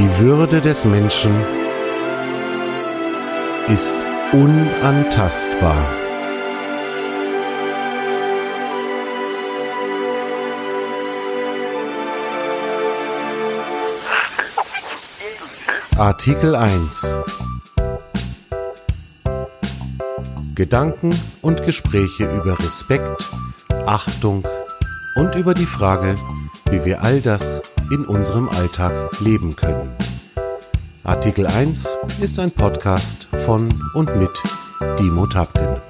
Die Würde des Menschen ist unantastbar. Artikel 1 Gedanken und Gespräche über Respekt, Achtung und über die Frage, wie wir all das in unserem Alltag leben können. Artikel 1 ist ein Podcast von und mit Dimo Tapken.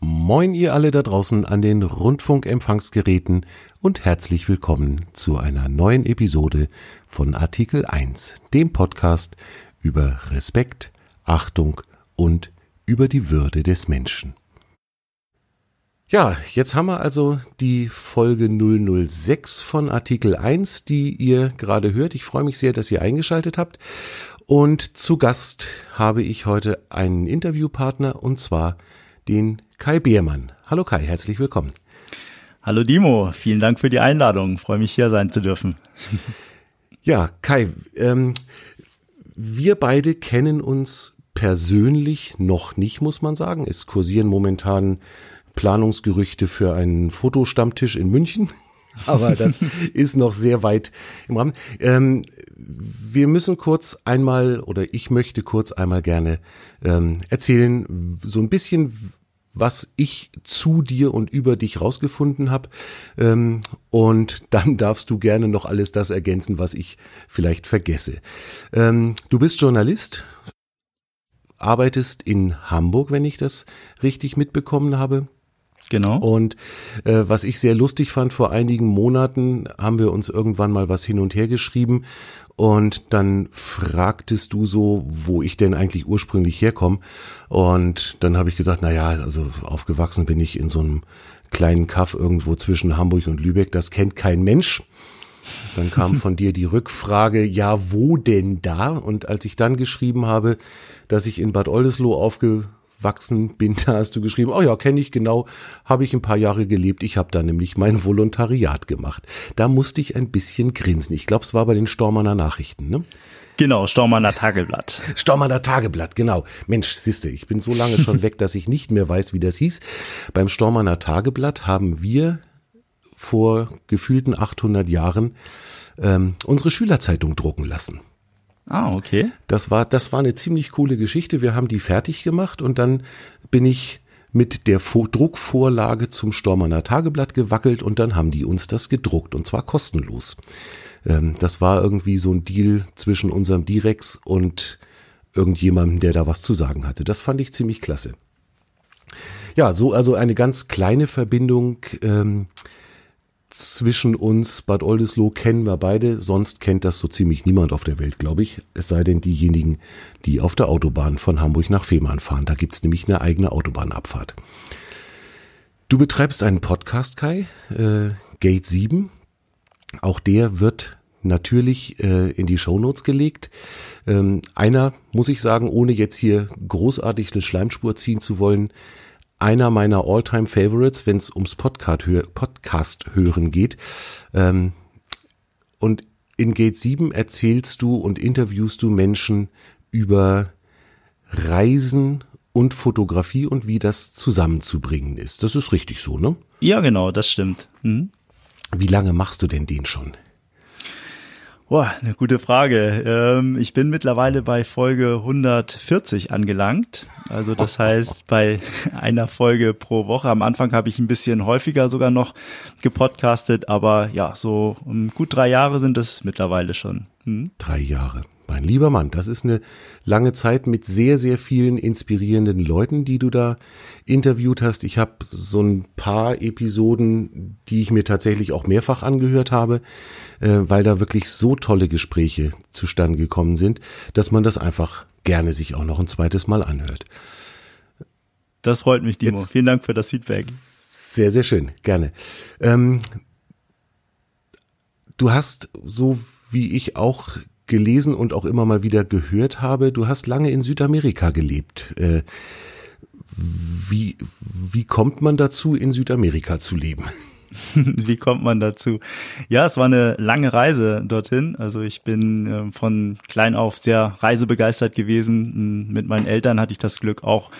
Moin ihr alle da draußen an den Rundfunkempfangsgeräten und herzlich willkommen zu einer neuen Episode von Artikel 1, dem Podcast über Respekt, Achtung und über die Würde des Menschen. Ja, jetzt haben wir also die Folge 006 von Artikel 1, die ihr gerade hört. Ich freue mich sehr, dass ihr eingeschaltet habt. Und zu Gast habe ich heute einen Interviewpartner und zwar den Kai Beermann. Hallo Kai, herzlich willkommen. Hallo Dimo, vielen Dank für die Einladung. freue mich hier sein zu dürfen. Ja, Kai, ähm, wir beide kennen uns persönlich noch nicht, muss man sagen. Es kursieren momentan Planungsgerüchte für einen Fotostammtisch in München. Aber das ist noch sehr weit im Rahmen. Ähm, wir müssen kurz einmal oder ich möchte kurz einmal gerne ähm, erzählen, so ein bisschen, was ich zu dir und über dich rausgefunden habe. Ähm, und dann darfst du gerne noch alles das ergänzen, was ich vielleicht vergesse. Ähm, du bist Journalist, arbeitest in Hamburg, wenn ich das richtig mitbekommen habe. Genau. Und äh, was ich sehr lustig fand, vor einigen Monaten haben wir uns irgendwann mal was hin und her geschrieben und dann fragtest du so, wo ich denn eigentlich ursprünglich herkomme. Und dann habe ich gesagt, na ja, also aufgewachsen bin ich in so einem kleinen Kaff irgendwo zwischen Hamburg und Lübeck. Das kennt kein Mensch. Dann kam von dir die Rückfrage, ja, wo denn da? Und als ich dann geschrieben habe, dass ich in Bad Oldesloe aufge wachsen bin, da hast du geschrieben, oh ja, kenne ich genau, habe ich ein paar Jahre gelebt. Ich habe da nämlich mein Volontariat gemacht. Da musste ich ein bisschen grinsen. Ich glaube, es war bei den Stormanner Nachrichten, ne? Genau, Stormanner Tageblatt. Stormanner Tageblatt, genau. Mensch, siehste, ich bin so lange schon weg, dass ich nicht mehr weiß, wie das hieß. Beim Stormanner Tageblatt haben wir vor gefühlten 800 Jahren ähm, unsere Schülerzeitung drucken lassen. Ah, okay. Das war, das war eine ziemlich coole Geschichte. Wir haben die fertig gemacht und dann bin ich mit der Druckvorlage zum Stormanner Tageblatt gewackelt und dann haben die uns das gedruckt und zwar kostenlos. Ähm, das war irgendwie so ein Deal zwischen unserem Direx und irgendjemandem, der da was zu sagen hatte. Das fand ich ziemlich klasse. Ja, so also eine ganz kleine Verbindung. Ähm, zwischen uns, Bad Oldesloe, kennen wir beide. Sonst kennt das so ziemlich niemand auf der Welt, glaube ich. Es sei denn diejenigen, die auf der Autobahn von Hamburg nach Fehmarn fahren. Da gibt's nämlich eine eigene Autobahnabfahrt. Du betreibst einen Podcast, Kai, äh, Gate 7. Auch der wird natürlich äh, in die Shownotes gelegt. Ähm, einer, muss ich sagen, ohne jetzt hier großartig eine Schleimspur ziehen zu wollen, einer meiner Alltime favorites wenn es ums Podcast, hör Podcast hören geht. Ähm, und in Gate 7 erzählst du und interviewst du Menschen über Reisen und Fotografie und wie das zusammenzubringen ist. Das ist richtig so, ne? Ja, genau, das stimmt. Mhm. Wie lange machst du denn den schon? Boah, eine gute Frage. Ähm, ich bin mittlerweile bei Folge 140 angelangt. Also das heißt, bei einer Folge pro Woche. Am Anfang habe ich ein bisschen häufiger sogar noch gepodcastet, aber ja, so um gut drei Jahre sind es mittlerweile schon. Hm? Drei Jahre. Mein lieber Mann, das ist eine lange Zeit mit sehr, sehr vielen inspirierenden Leuten, die du da interviewt hast. Ich habe so ein paar Episoden, die ich mir tatsächlich auch mehrfach angehört habe, äh, weil da wirklich so tolle Gespräche zustande gekommen sind, dass man das einfach gerne sich auch noch ein zweites Mal anhört. Das freut mich, Dimo. Jetzt, Vielen Dank für das Feedback. Sehr, sehr schön. Gerne. Ähm, du hast so wie ich auch gelesen und auch immer mal wieder gehört habe, du hast lange in Südamerika gelebt. Äh, wie, wie kommt man dazu, in Südamerika zu leben? Wie kommt man dazu? Ja, es war eine lange Reise dorthin. Also ich bin äh, von klein auf sehr reisebegeistert gewesen. Mit meinen Eltern hatte ich das Glück auch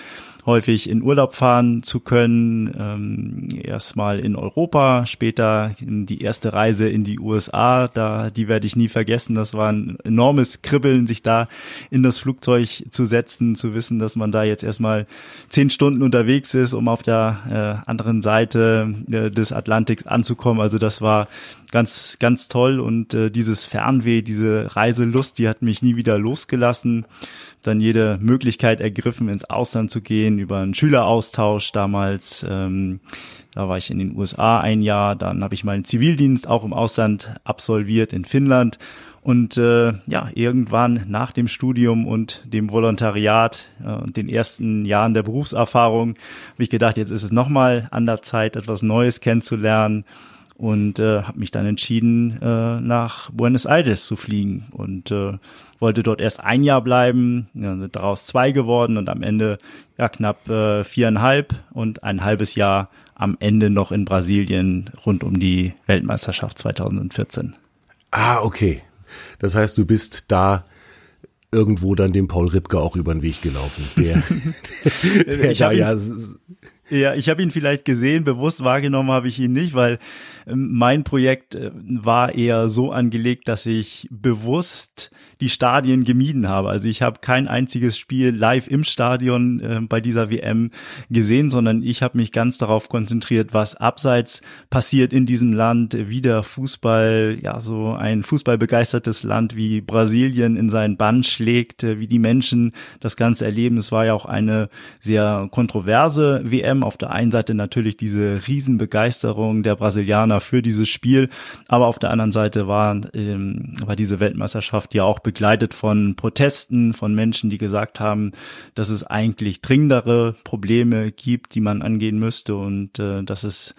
häufig in Urlaub fahren zu können. Ähm, erstmal in Europa, später die erste Reise in die USA. Da, die werde ich nie vergessen. Das war ein enormes Kribbeln, sich da in das Flugzeug zu setzen, zu wissen, dass man da jetzt erstmal zehn Stunden unterwegs ist, um auf der äh, anderen Seite äh, des Atlantiks anzukommen. Also das war ganz, ganz toll und äh, dieses Fernweh, diese Reiselust, die hat mich nie wieder losgelassen dann jede Möglichkeit ergriffen, ins Ausland zu gehen, über einen Schüleraustausch damals. Ähm, da war ich in den USA ein Jahr, dann habe ich meinen Zivildienst auch im Ausland absolviert in Finnland. Und äh, ja, irgendwann nach dem Studium und dem Volontariat äh, und den ersten Jahren der Berufserfahrung habe ich gedacht, jetzt ist es nochmal an der Zeit, etwas Neues kennenzulernen und äh, habe mich dann entschieden, äh, nach Buenos Aires zu fliegen und äh, wollte dort erst ein Jahr bleiben, dann sind daraus zwei geworden und am Ende ja knapp äh, viereinhalb und ein halbes Jahr am Ende noch in Brasilien rund um die Weltmeisterschaft 2014. Ah, okay. Das heißt, du bist da irgendwo dann dem Paul Ripke auch über den Weg gelaufen. Der, der da ja ja, ich habe ihn vielleicht gesehen, bewusst wahrgenommen habe ich ihn nicht, weil ähm, mein Projekt äh, war eher so angelegt, dass ich bewusst die Stadien gemieden habe. Also ich habe kein einziges Spiel live im Stadion äh, bei dieser WM gesehen, sondern ich habe mich ganz darauf konzentriert, was abseits passiert in diesem Land, wie der Fußball, ja so ein fußballbegeistertes Land wie Brasilien in seinen Bann schlägt, äh, wie die Menschen das Ganze erleben. Es war ja auch eine sehr kontroverse WM. Auf der einen Seite natürlich diese Riesenbegeisterung der Brasilianer für dieses Spiel, aber auf der anderen Seite war, ähm, war diese Weltmeisterschaft ja auch begleitet von Protesten, von Menschen, die gesagt haben, dass es eigentlich dringendere Probleme gibt, die man angehen müsste und äh, dass es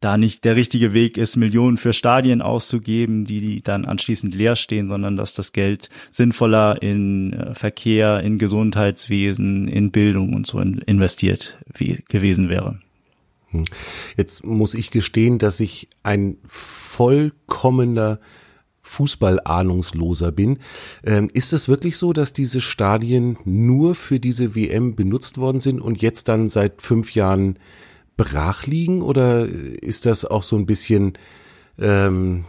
da nicht der richtige Weg ist, Millionen für Stadien auszugeben, die dann anschließend leer stehen, sondern dass das Geld sinnvoller in äh, Verkehr, in Gesundheitswesen, in Bildung und so investiert gewesen wäre. Hm. Jetzt muss ich gestehen, dass ich ein vollkommener Fußballahnungsloser bin. Ähm, ist es wirklich so, dass diese Stadien nur für diese WM benutzt worden sind und jetzt dann seit fünf Jahren brach liegen? Oder ist das auch so ein bisschen ähm,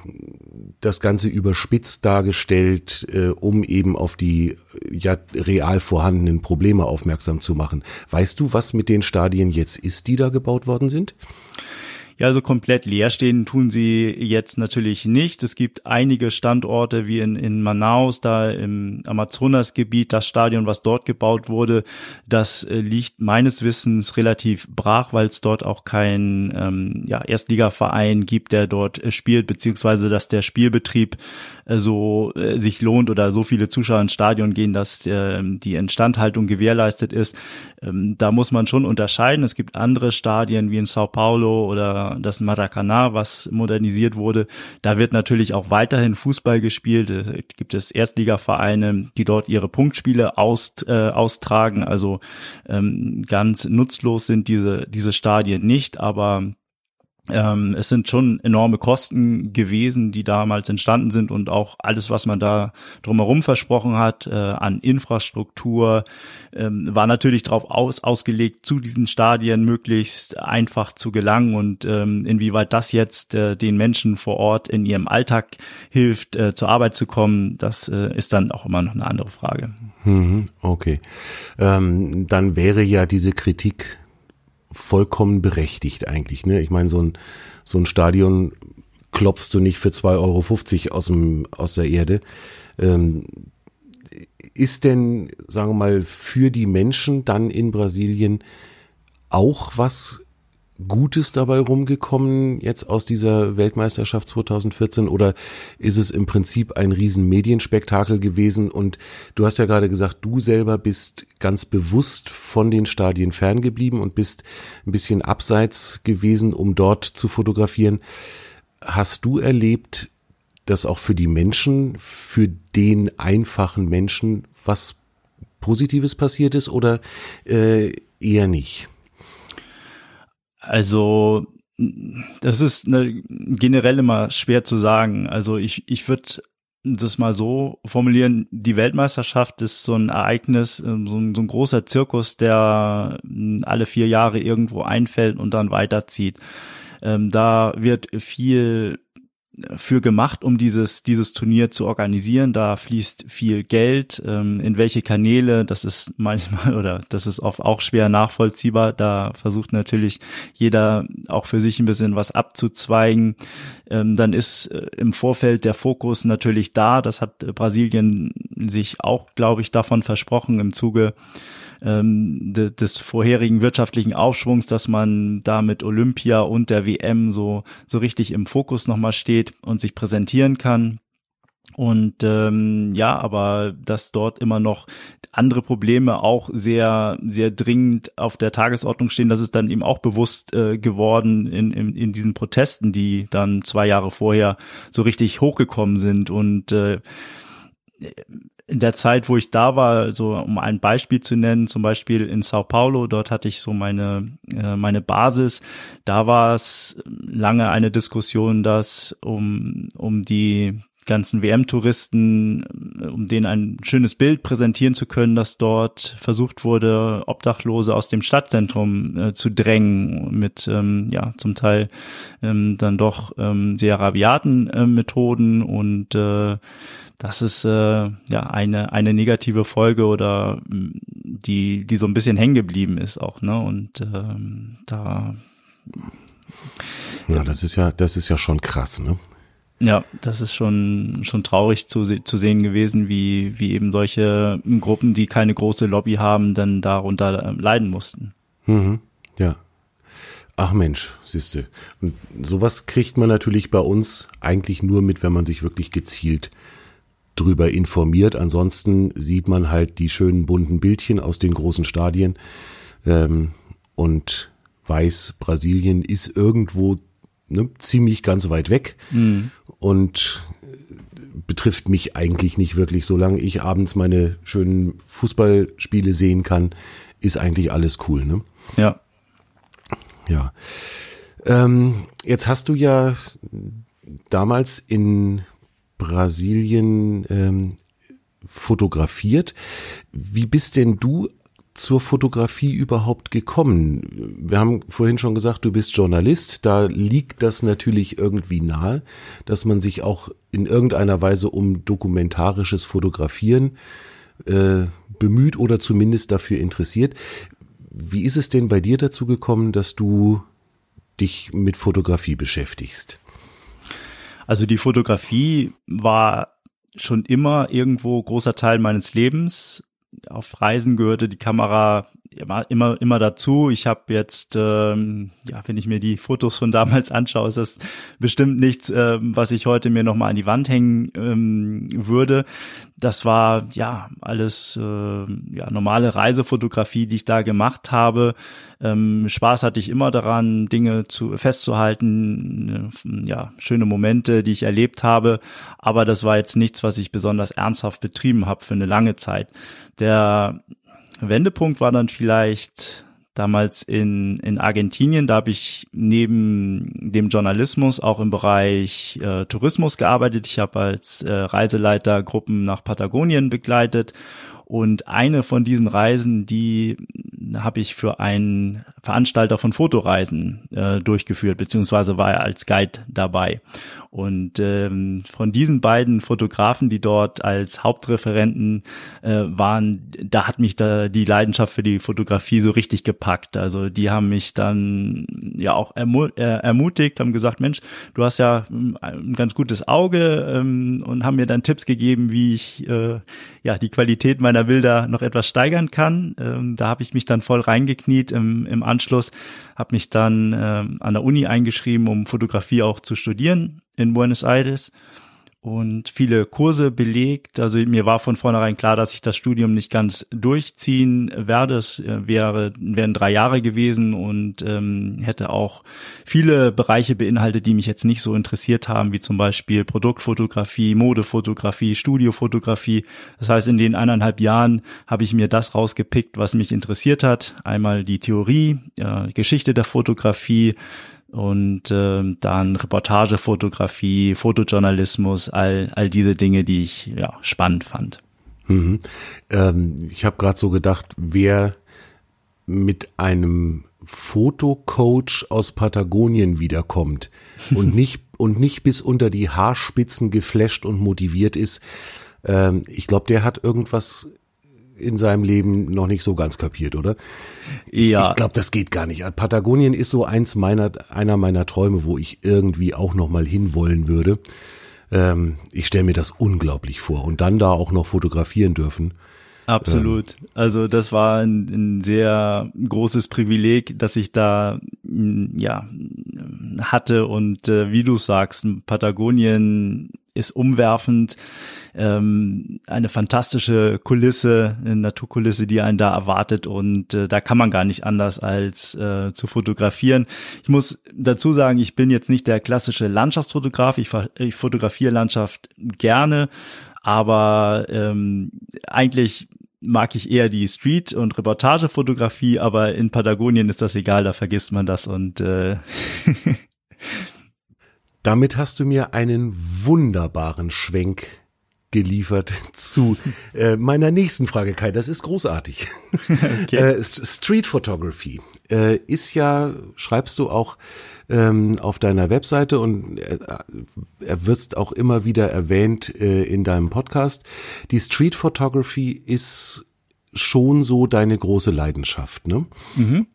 das Ganze überspitzt dargestellt, äh, um eben auf die ja real vorhandenen Probleme aufmerksam zu machen? Weißt du, was mit den Stadien jetzt ist, die da gebaut worden sind? Ja, also komplett leer stehen tun sie jetzt natürlich nicht. Es gibt einige Standorte wie in, in Manaus, da im Amazonasgebiet, das Stadion, was dort gebaut wurde, das äh, liegt meines Wissens relativ brach, weil es dort auch kein ähm, ja, Erstligaverein gibt, der dort äh, spielt, beziehungsweise dass der Spielbetrieb so äh, sich lohnt oder so viele Zuschauer ins Stadion gehen, dass äh, die Instandhaltung gewährleistet ist. Ähm, da muss man schon unterscheiden. Es gibt andere Stadien wie in Sao Paulo oder das Maracanã, was modernisiert wurde. Da wird natürlich auch weiterhin Fußball gespielt. Äh, gibt es Erstligavereine, die dort ihre Punktspiele aus, äh, austragen. Also ähm, ganz nutzlos sind diese, diese Stadien nicht, aber ähm, es sind schon enorme Kosten gewesen, die damals entstanden sind und auch alles, was man da drumherum versprochen hat äh, an Infrastruktur, ähm, war natürlich darauf aus, ausgelegt, zu diesen Stadien möglichst einfach zu gelangen und ähm, inwieweit das jetzt äh, den Menschen vor Ort in ihrem Alltag hilft, äh, zur Arbeit zu kommen, das äh, ist dann auch immer noch eine andere Frage. Mhm, okay, ähm, dann wäre ja diese Kritik vollkommen berechtigt eigentlich. Ne? Ich meine, so ein, so ein Stadion klopfst du nicht für 2,50 Euro aus, dem, aus der Erde. Ähm, ist denn, sagen wir mal, für die Menschen dann in Brasilien auch was Gutes dabei rumgekommen jetzt aus dieser Weltmeisterschaft 2014 oder ist es im Prinzip ein riesen Medienspektakel gewesen und du hast ja gerade gesagt, du selber bist ganz bewusst von den Stadien ferngeblieben und bist ein bisschen abseits gewesen, um dort zu fotografieren. Hast du erlebt, dass auch für die Menschen, für den einfachen Menschen was Positives passiert ist oder äh, eher nicht? Also das ist eine, generell immer schwer zu sagen. Also ich, ich würde das mal so formulieren, die Weltmeisterschaft ist so ein Ereignis, ähm, so ein, so ein großer Zirkus, der hm, alle vier Jahre irgendwo einfällt und dann weiterzieht. Ähm, da wird viel für gemacht, um dieses, dieses Turnier zu organisieren. Da fließt viel Geld. Ähm, in welche Kanäle, das ist manchmal oder das ist oft auch schwer nachvollziehbar. Da versucht natürlich jeder auch für sich ein bisschen was abzuzweigen. Ähm, dann ist äh, im Vorfeld der Fokus natürlich da. Das hat Brasilien sich auch, glaube ich, davon versprochen im Zuge ähm, de, des vorherigen wirtschaftlichen Aufschwungs, dass man da mit Olympia und der WM so, so richtig im Fokus nochmal steht und sich präsentieren kann. Und ähm, ja, aber dass dort immer noch andere Probleme auch sehr, sehr dringend auf der Tagesordnung stehen, das ist dann eben auch bewusst äh, geworden in, in, in diesen Protesten, die dann zwei Jahre vorher so richtig hochgekommen sind. Und äh, in der Zeit, wo ich da war, so um ein Beispiel zu nennen, zum Beispiel in Sao Paulo, dort hatte ich so meine, äh, meine Basis. Da war es lange eine Diskussion, dass um, um die ganzen WM-Touristen, um denen ein schönes Bild präsentieren zu können, dass dort versucht wurde, Obdachlose aus dem Stadtzentrum äh, zu drängen mit ähm, ja zum Teil ähm, dann doch ähm, sehr rabiaten äh, Methoden und äh, das ist äh, ja eine eine negative Folge oder mm, die die so ein bisschen hängen geblieben ist auch ne und ähm, da ja das ist ja das ist ja schon krass ne ja das ist schon schon traurig zu zu sehen gewesen wie wie eben solche Gruppen die keine große Lobby haben dann darunter ähm, leiden mussten mhm. ja Ach Mensch, siehste. Und sowas kriegt man natürlich bei uns eigentlich nur mit, wenn man sich wirklich gezielt drüber informiert. Ansonsten sieht man halt die schönen bunten Bildchen aus den großen Stadien ähm, und weiß, Brasilien ist irgendwo ne, ziemlich ganz weit weg mhm. und betrifft mich eigentlich nicht wirklich. Solange ich abends meine schönen Fußballspiele sehen kann, ist eigentlich alles cool. Ne? Ja. Ja. Ähm, jetzt hast du ja damals in Brasilien ähm, fotografiert. Wie bist denn du zur Fotografie überhaupt gekommen? Wir haben vorhin schon gesagt, du bist Journalist. Da liegt das natürlich irgendwie nahe, dass man sich auch in irgendeiner Weise um dokumentarisches Fotografieren äh, bemüht oder zumindest dafür interessiert. Wie ist es denn bei dir dazu gekommen, dass du dich mit Fotografie beschäftigst? Also die Fotografie war schon immer irgendwo großer Teil meines Lebens. Auf Reisen gehörte die Kamera immer immer, immer dazu. Ich habe jetzt, ähm, ja, wenn ich mir die Fotos von damals anschaue, ist das bestimmt nichts, ähm, was ich heute mir nochmal an die Wand hängen ähm, würde. Das war ja alles äh, ja normale Reisefotografie, die ich da gemacht habe. Ähm, Spaß hatte ich immer daran, Dinge zu festzuhalten, äh, ja schöne Momente, die ich erlebt habe. Aber das war jetzt nichts, was ich besonders ernsthaft betrieben habe für eine lange Zeit. Der Wendepunkt war dann vielleicht damals in, in Argentinien. Da habe ich neben dem Journalismus auch im Bereich äh, Tourismus gearbeitet. Ich habe als äh, Reiseleiter Gruppen nach Patagonien begleitet und eine von diesen Reisen, die habe ich für einen Veranstalter von Fotoreisen äh, durchgeführt, beziehungsweise war er als Guide dabei. Und ähm, von diesen beiden Fotografen, die dort als Hauptreferenten äh, waren, da hat mich da die Leidenschaft für die Fotografie so richtig gepackt. Also die haben mich dann ja auch ermu äh, ermutigt, haben gesagt, Mensch, du hast ja ähm, ein ganz gutes Auge ähm, und haben mir dann Tipps gegeben, wie ich äh, ja die Qualität meiner Bilder noch etwas steigern kann. Ähm, da habe ich mich dann voll reingekniet im, im Anschluss, habe mich dann ähm, an der Uni eingeschrieben, um Fotografie auch zu studieren in Buenos Aires und viele Kurse belegt. Also mir war von vornherein klar, dass ich das Studium nicht ganz durchziehen werde. Es äh, wäre, wären drei Jahre gewesen und ähm, hätte auch viele Bereiche beinhaltet, die mich jetzt nicht so interessiert haben, wie zum Beispiel Produktfotografie, Modefotografie, Studiofotografie. Das heißt, in den eineinhalb Jahren habe ich mir das rausgepickt, was mich interessiert hat. Einmal die Theorie, äh, Geschichte der Fotografie, und äh, dann Reportagefotografie, Fotojournalismus, all, all diese Dinge, die ich ja spannend fand. Mhm. Ähm, ich habe gerade so gedacht, wer mit einem Fotocoach aus Patagonien wiederkommt und nicht und nicht bis unter die Haarspitzen geflasht und motiviert ist, ähm, ich glaube, der hat irgendwas in seinem Leben noch nicht so ganz kapiert, oder? Ja. Ich glaube, das geht gar nicht. Patagonien ist so eins meiner, einer meiner Träume, wo ich irgendwie auch noch mal hinwollen würde. Ähm, ich stelle mir das unglaublich vor und dann da auch noch fotografieren dürfen. Absolut. Ähm. Also das war ein, ein, sehr großes Privileg, dass ich da ja hatte und äh, wie du sagst, Patagonien ist umwerfend, ähm, eine fantastische Kulisse, eine Naturkulisse, die einen da erwartet und äh, da kann man gar nicht anders als äh, zu fotografieren. Ich muss dazu sagen, ich bin jetzt nicht der klassische Landschaftsfotograf, ich, ich fotografiere Landschaft gerne, aber ähm, eigentlich mag ich eher die Street- und Reportagefotografie, aber in Patagonien ist das egal, da vergisst man das und äh Damit hast du mir einen wunderbaren Schwenk geliefert zu äh, meiner nächsten Frage, Kai. Das ist großartig. Okay. Äh, Street Photography äh, ist ja, schreibst du auch ähm, auf deiner Webseite und äh, er wirst auch immer wieder erwähnt äh, in deinem Podcast. Die Street Photography ist schon so deine große Leidenschaft, ne? Mhm.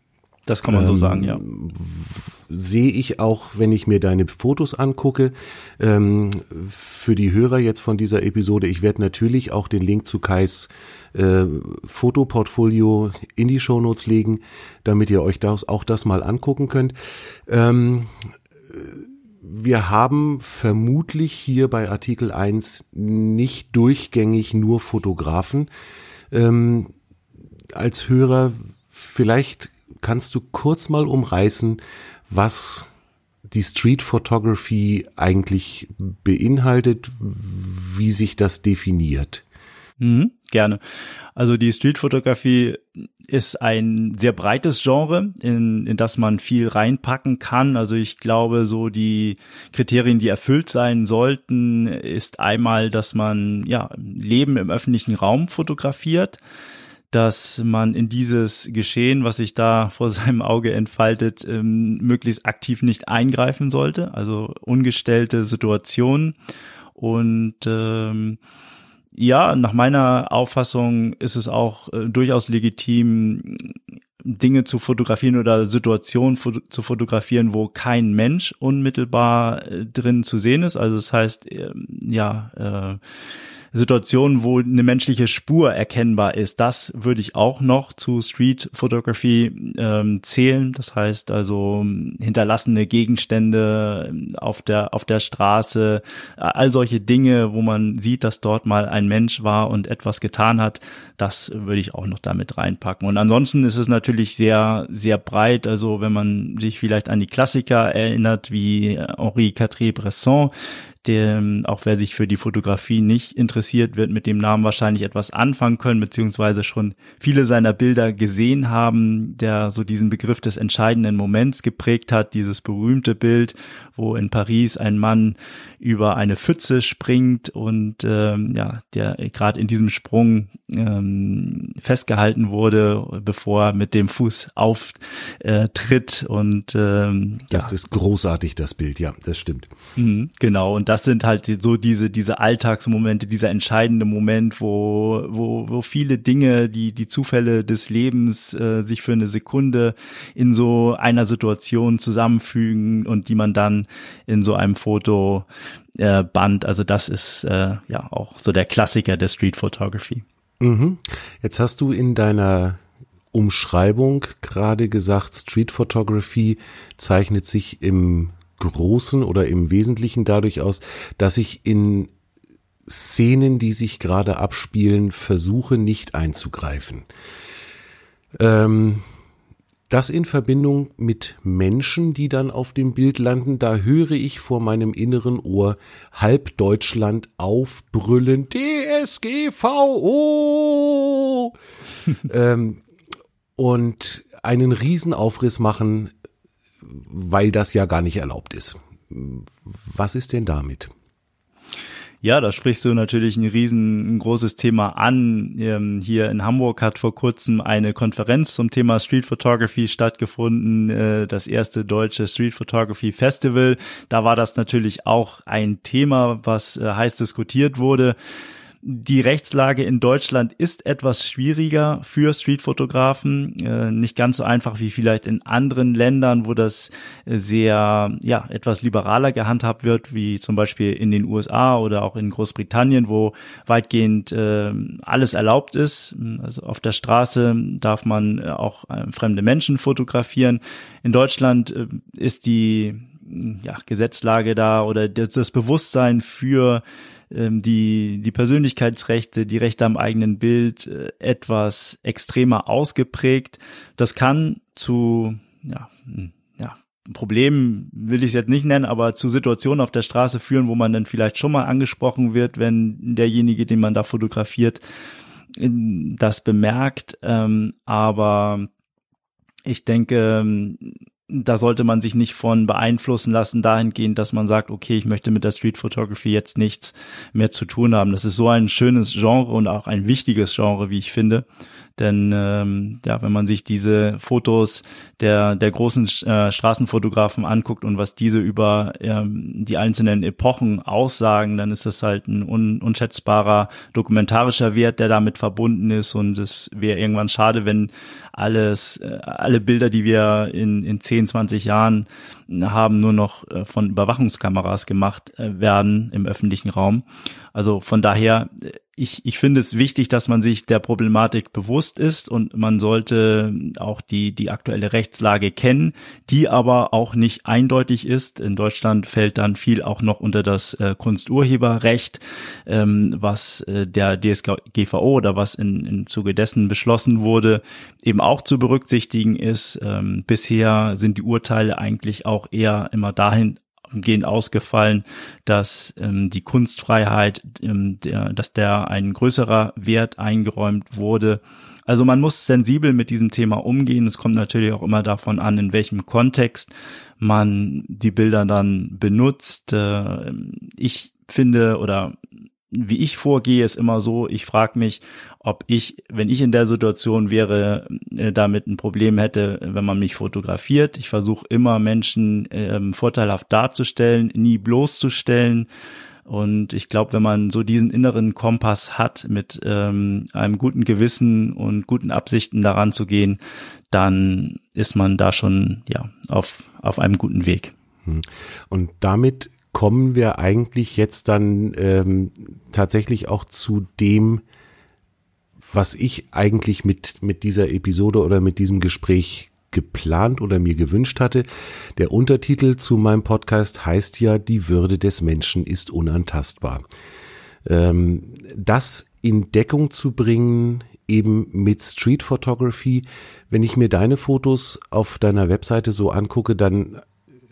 Das kann man ähm, so sagen, ja. Sehe ich auch, wenn ich mir deine Fotos angucke. Ähm, für die Hörer jetzt von dieser Episode, ich werde natürlich auch den Link zu Kais äh, Fotoportfolio in die Shownotes legen, damit ihr euch das, auch das mal angucken könnt. Ähm, wir haben vermutlich hier bei Artikel 1 nicht durchgängig nur Fotografen. Ähm, als Hörer vielleicht kannst du kurz mal umreißen, was die Street Photography eigentlich beinhaltet, wie sich das definiert? Mhm, gerne. Also die Street-Fotografie ist ein sehr breites Genre, in, in das man viel reinpacken kann. Also ich glaube, so die Kriterien, die erfüllt sein sollten, ist einmal, dass man ja Leben im öffentlichen Raum fotografiert dass man in dieses Geschehen, was sich da vor seinem Auge entfaltet, ähm, möglichst aktiv nicht eingreifen sollte, also ungestellte Situationen. Und ähm, ja, nach meiner Auffassung ist es auch äh, durchaus legitim, Dinge zu fotografieren oder Situationen fo zu fotografieren, wo kein Mensch unmittelbar äh, drin zu sehen ist. Also das heißt, äh, ja, äh, Situationen, wo eine menschliche Spur erkennbar ist, das würde ich auch noch zu Street Photography ähm, zählen. Das heißt also hinterlassene Gegenstände auf der auf der Straße, all solche Dinge, wo man sieht, dass dort mal ein Mensch war und etwas getan hat, das würde ich auch noch damit reinpacken. Und ansonsten ist es natürlich sehr sehr breit. Also wenn man sich vielleicht an die Klassiker erinnert wie Henri Cartier-Bresson, der, auch wer sich für die Fotografie nicht interessiert, wird mit dem Namen wahrscheinlich etwas anfangen können, beziehungsweise schon viele seiner Bilder gesehen haben, der so diesen Begriff des entscheidenden Moments geprägt hat, dieses berühmte Bild, wo in Paris ein Mann über eine Pfütze springt und ähm, ja, der gerade in diesem Sprung ähm, festgehalten wurde, bevor er mit dem Fuß auftritt und ähm, das ja. ist großartig, das Bild, ja, das stimmt. Mhm, genau, und das sind halt so diese, diese Alltagsmomente, dieser entscheidende Moment, wo, wo, wo viele Dinge, die, die Zufälle des Lebens äh, sich für eine Sekunde in so einer Situation zusammenfügen und die man dann in so einem Foto äh, band. Also das ist äh, ja auch so der Klassiker der Street Photography. Mhm. Jetzt hast du in deiner Umschreibung gerade gesagt, Street Photography zeichnet sich im Großen oder im Wesentlichen dadurch aus, dass ich in Szenen, die sich gerade abspielen, versuche nicht einzugreifen. Ähm, das in Verbindung mit Menschen, die dann auf dem Bild landen, da höre ich vor meinem inneren Ohr halb Deutschland aufbrüllen, DSGVO! ähm, und einen Riesenaufriss machen weil das ja gar nicht erlaubt ist. Was ist denn damit? Ja, da sprichst du natürlich ein riesen, ein großes Thema an. Ähm, hier in Hamburg hat vor kurzem eine Konferenz zum Thema Street Photography stattgefunden, äh, das erste deutsche Street Photography Festival. Da war das natürlich auch ein Thema, was äh, heiß diskutiert wurde. Die Rechtslage in Deutschland ist etwas schwieriger für Streetfotografen, äh, nicht ganz so einfach wie vielleicht in anderen Ländern, wo das sehr, ja, etwas liberaler gehandhabt wird, wie zum Beispiel in den USA oder auch in Großbritannien, wo weitgehend äh, alles erlaubt ist. Also auf der Straße darf man äh, auch äh, fremde Menschen fotografieren. In Deutschland äh, ist die ja, Gesetzlage da oder das Bewusstsein für ähm, die, die Persönlichkeitsrechte, die Rechte am eigenen Bild äh, etwas extremer ausgeprägt. Das kann zu, ja, hm, ja, Problemen will ich es jetzt nicht nennen, aber zu Situationen auf der Straße führen, wo man dann vielleicht schon mal angesprochen wird, wenn derjenige, den man da fotografiert, das bemerkt. Ähm, aber ich denke, da sollte man sich nicht von beeinflussen lassen dahingehend, dass man sagt, okay, ich möchte mit der Street Photography jetzt nichts mehr zu tun haben. Das ist so ein schönes Genre und auch ein wichtiges Genre, wie ich finde. Denn ähm, ja, wenn man sich diese Fotos der, der großen äh, Straßenfotografen anguckt und was diese über ähm, die einzelnen Epochen aussagen, dann ist das halt ein un unschätzbarer dokumentarischer Wert, der damit verbunden ist. Und es wäre irgendwann schade, wenn alles, äh, alle Bilder, die wir in, in 10, 20 Jahren haben, nur noch äh, von Überwachungskameras gemacht äh, werden im öffentlichen Raum. Also von daher, ich, ich finde es wichtig, dass man sich der Problematik bewusst ist und man sollte auch die, die aktuelle Rechtslage kennen, die aber auch nicht eindeutig ist. In Deutschland fällt dann viel auch noch unter das äh, Kunsturheberrecht, ähm, was äh, der DSGVO oder was in, im Zuge dessen beschlossen wurde, eben auch zu berücksichtigen ist. Ähm, bisher sind die Urteile eigentlich auch eher immer dahin gehend ausgefallen, dass ähm, die Kunstfreiheit, ähm, der, dass der ein größerer Wert eingeräumt wurde. Also man muss sensibel mit diesem Thema umgehen. Es kommt natürlich auch immer davon an, in welchem Kontext man die Bilder dann benutzt. Äh, ich finde oder wie ich vorgehe, ist immer so, ich frage mich, ob ich, wenn ich in der Situation wäre, äh, damit ein Problem hätte, wenn man mich fotografiert. Ich versuche immer Menschen ähm, vorteilhaft darzustellen, nie bloßzustellen. Und ich glaube, wenn man so diesen inneren Kompass hat, mit ähm, einem guten Gewissen und guten Absichten daran zu gehen, dann ist man da schon ja auf, auf einem guten Weg. Hm. Und damit kommen wir eigentlich jetzt dann ähm, tatsächlich auch zu dem, was ich eigentlich mit, mit dieser Episode oder mit diesem Gespräch geplant oder mir gewünscht hatte. Der Untertitel zu meinem Podcast heißt ja, die Würde des Menschen ist unantastbar. Ähm, das in Deckung zu bringen, eben mit Street Photography. Wenn ich mir deine Fotos auf deiner Webseite so angucke, dann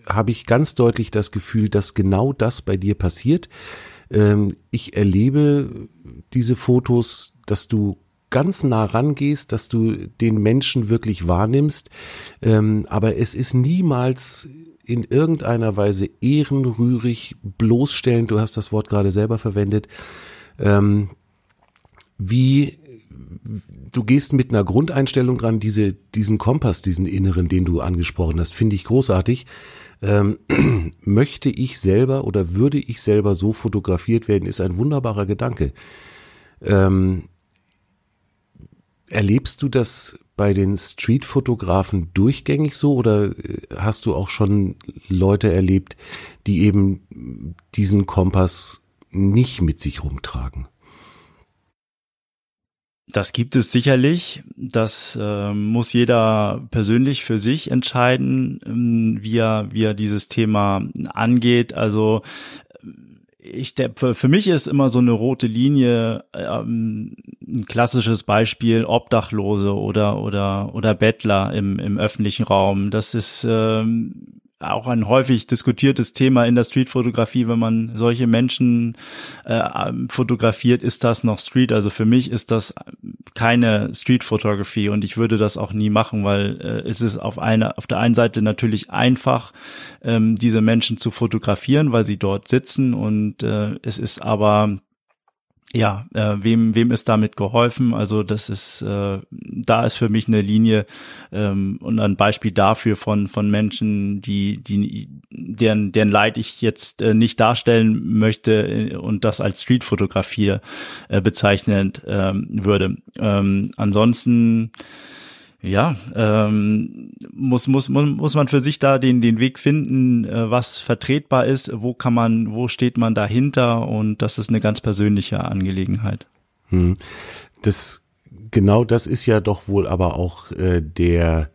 habe ich ganz deutlich das Gefühl, dass genau das bei dir passiert. Ähm, ich erlebe diese Fotos, dass du ganz nah rangehst, dass du den Menschen wirklich wahrnimmst, ähm, aber es ist niemals in irgendeiner Weise ehrenrührig, bloßstellend, du hast das Wort gerade selber verwendet, ähm, wie du gehst mit einer Grundeinstellung dran, diese, diesen Kompass, diesen inneren, den du angesprochen hast, finde ich großartig ähm, möchte ich selber oder würde ich selber so fotografiert werden, ist ein wunderbarer Gedanke. Ähm, erlebst du das bei den Streetfotografen durchgängig so oder äh, hast du auch schon Leute erlebt, die eben diesen Kompass nicht mit sich rumtragen? Das gibt es sicherlich. Das äh, muss jeder persönlich für sich entscheiden, ähm, wie, er, wie er dieses Thema angeht. Also ich, der, für mich ist immer so eine rote Linie ähm, ein klassisches Beispiel Obdachlose oder oder oder Bettler im im öffentlichen Raum. Das ist ähm, auch ein häufig diskutiertes Thema in der Streetfotografie, wenn man solche Menschen äh, fotografiert, ist das noch Street? Also für mich ist das keine Streetfotografie und ich würde das auch nie machen, weil äh, es ist auf einer auf der einen Seite natürlich einfach, ähm, diese Menschen zu fotografieren, weil sie dort sitzen und äh, es ist aber ja, äh, wem, wem ist damit geholfen? Also das ist, äh, da ist für mich eine Linie ähm, und ein Beispiel dafür von von Menschen, die, die deren, deren Leid ich jetzt äh, nicht darstellen möchte äh, und das als Streetfotografie äh, bezeichnend ähm, würde. Ähm, ansonsten ja, ähm, muss, muss, muss man für sich da den, den Weg finden, äh, was vertretbar ist, wo kann man, wo steht man dahinter und das ist eine ganz persönliche Angelegenheit. Hm. Das, genau das ist ja doch wohl aber auch äh, der,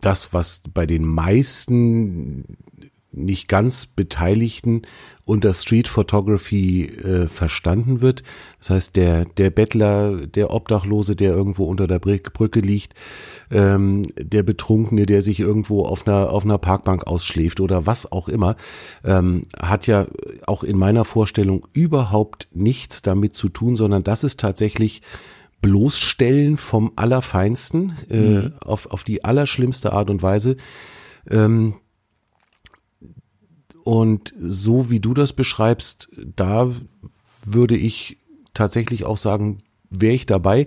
das, was bei den meisten nicht ganz Beteiligten unter Street Photography äh, verstanden wird. Das heißt, der, der Bettler, der Obdachlose, der irgendwo unter der Brücke liegt, ähm, der Betrunkene, der sich irgendwo auf einer, auf einer Parkbank ausschläft oder was auch immer, ähm, hat ja auch in meiner Vorstellung überhaupt nichts damit zu tun, sondern das ist tatsächlich Bloßstellen vom Allerfeinsten äh, mhm. auf, auf die allerschlimmste Art und Weise. Ähm, und so wie du das beschreibst, da würde ich tatsächlich auch sagen, wäre ich dabei.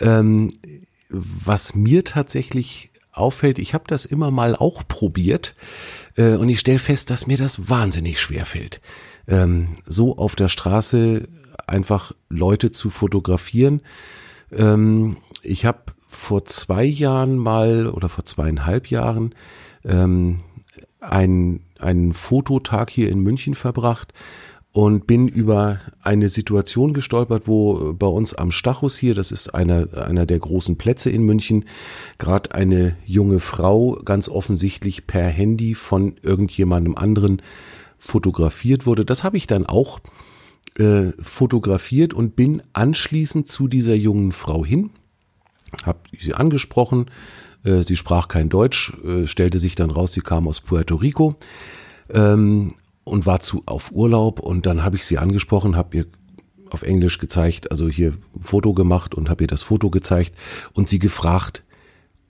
Ähm, was mir tatsächlich auffällt, ich habe das immer mal auch probiert äh, und ich stelle fest, dass mir das wahnsinnig schwer fällt. Ähm, so auf der Straße einfach Leute zu fotografieren. Ähm, ich habe vor zwei Jahren mal oder vor zweieinhalb Jahren ähm, ein einen Fototag hier in München verbracht und bin über eine Situation gestolpert, wo bei uns am Stachus hier, das ist einer, einer der großen Plätze in München, gerade eine junge Frau ganz offensichtlich per Handy von irgendjemandem anderen fotografiert wurde. Das habe ich dann auch äh, fotografiert und bin anschließend zu dieser jungen Frau hin, habe sie angesprochen, äh, sie sprach kein Deutsch, äh, stellte sich dann raus, sie kam aus Puerto Rico ähm, und war zu auf Urlaub und dann habe ich sie angesprochen, habe ihr auf Englisch gezeigt, also hier ein Foto gemacht und habe ihr das Foto gezeigt und sie gefragt,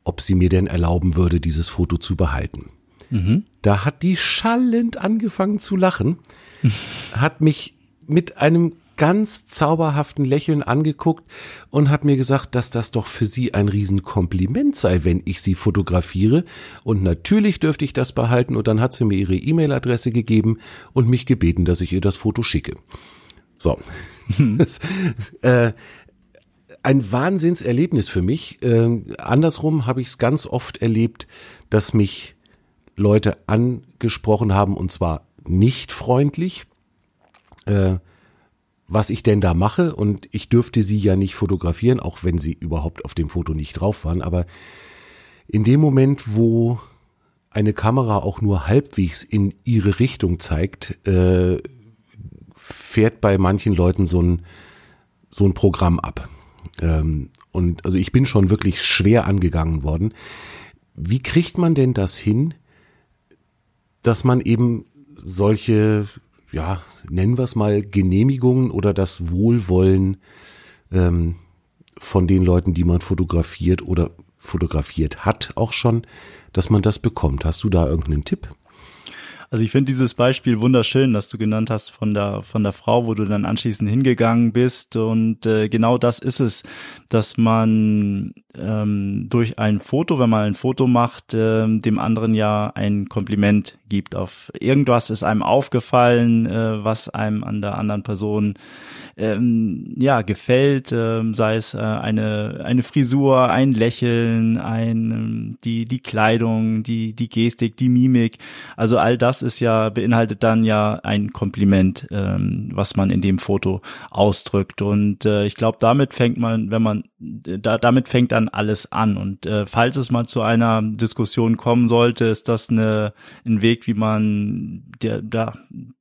ob sie mir denn erlauben würde, dieses Foto zu behalten. Mhm. Da hat die schallend angefangen zu lachen, hat mich mit einem ganz zauberhaften Lächeln angeguckt und hat mir gesagt, dass das doch für sie ein Riesenkompliment sei, wenn ich sie fotografiere. Und natürlich dürfte ich das behalten. Und dann hat sie mir ihre E-Mail-Adresse gegeben und mich gebeten, dass ich ihr das Foto schicke. So. das, äh, ein Wahnsinnserlebnis für mich. Äh, andersrum habe ich es ganz oft erlebt, dass mich Leute angesprochen haben und zwar nicht freundlich. Äh, was ich denn da mache und ich dürfte sie ja nicht fotografieren, auch wenn sie überhaupt auf dem Foto nicht drauf waren, aber in dem Moment, wo eine Kamera auch nur halbwegs in ihre Richtung zeigt, äh, fährt bei manchen Leuten so ein, so ein Programm ab. Ähm, und also ich bin schon wirklich schwer angegangen worden. Wie kriegt man denn das hin, dass man eben solche ja, nennen wir es mal Genehmigungen oder das Wohlwollen ähm, von den Leuten, die man fotografiert oder fotografiert hat, auch schon, dass man das bekommt. Hast du da irgendeinen Tipp? Also ich finde dieses Beispiel wunderschön, das du genannt hast von der von der Frau, wo du dann anschließend hingegangen bist und äh, genau das ist es, dass man ähm, durch ein Foto, wenn man ein Foto macht, äh, dem anderen ja ein Kompliment gibt. Auf irgendwas ist einem aufgefallen, äh, was einem an der anderen Person ähm, ja gefällt, äh, sei es äh, eine eine Frisur, ein Lächeln, ein ähm, die die Kleidung, die die Gestik, die Mimik. Also all das ist ja beinhaltet dann ja ein Kompliment, ähm, was man in dem Foto ausdrückt. Und äh, ich glaube, damit fängt man, wenn man da damit fängt dann alles an. Und äh, falls es mal zu einer Diskussion kommen sollte, ist das eine, ein Weg, wie man der, da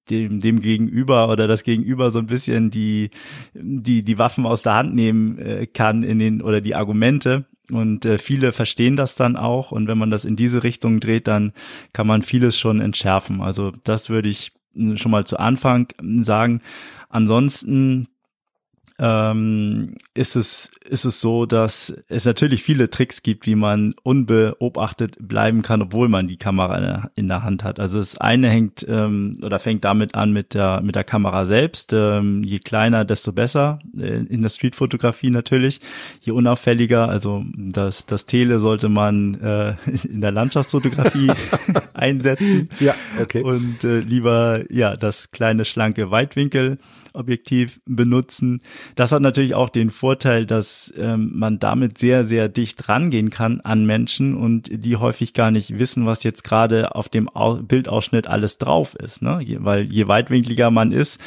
dem, dem Gegenüber oder das Gegenüber so ein bisschen die, die, die Waffen aus der Hand nehmen äh, kann in den, oder die Argumente Und äh, viele verstehen das dann auch. Und wenn man das in diese Richtung dreht, dann kann man vieles schon entschärfen. Also das würde ich schon mal zu Anfang sagen. Ansonsten ähm, ist es ist es so, dass es natürlich viele Tricks gibt, wie man unbeobachtet bleiben kann, obwohl man die Kamera in der Hand hat. Also das eine hängt ähm, oder fängt damit an mit der mit der Kamera selbst. Ähm, je kleiner, desto besser äh, in der Streetfotografie natürlich. Je unauffälliger, also das das Tele sollte man äh, in der Landschaftsfotografie einsetzen. Ja, okay. Und äh, lieber ja das kleine schlanke Weitwinkel Objektiv benutzen. Das hat natürlich auch den Vorteil, dass ähm, man damit sehr, sehr dicht rangehen kann an Menschen und die häufig gar nicht wissen, was jetzt gerade auf dem Au Bildausschnitt alles drauf ist. Ne? Weil je weitwinkliger man ist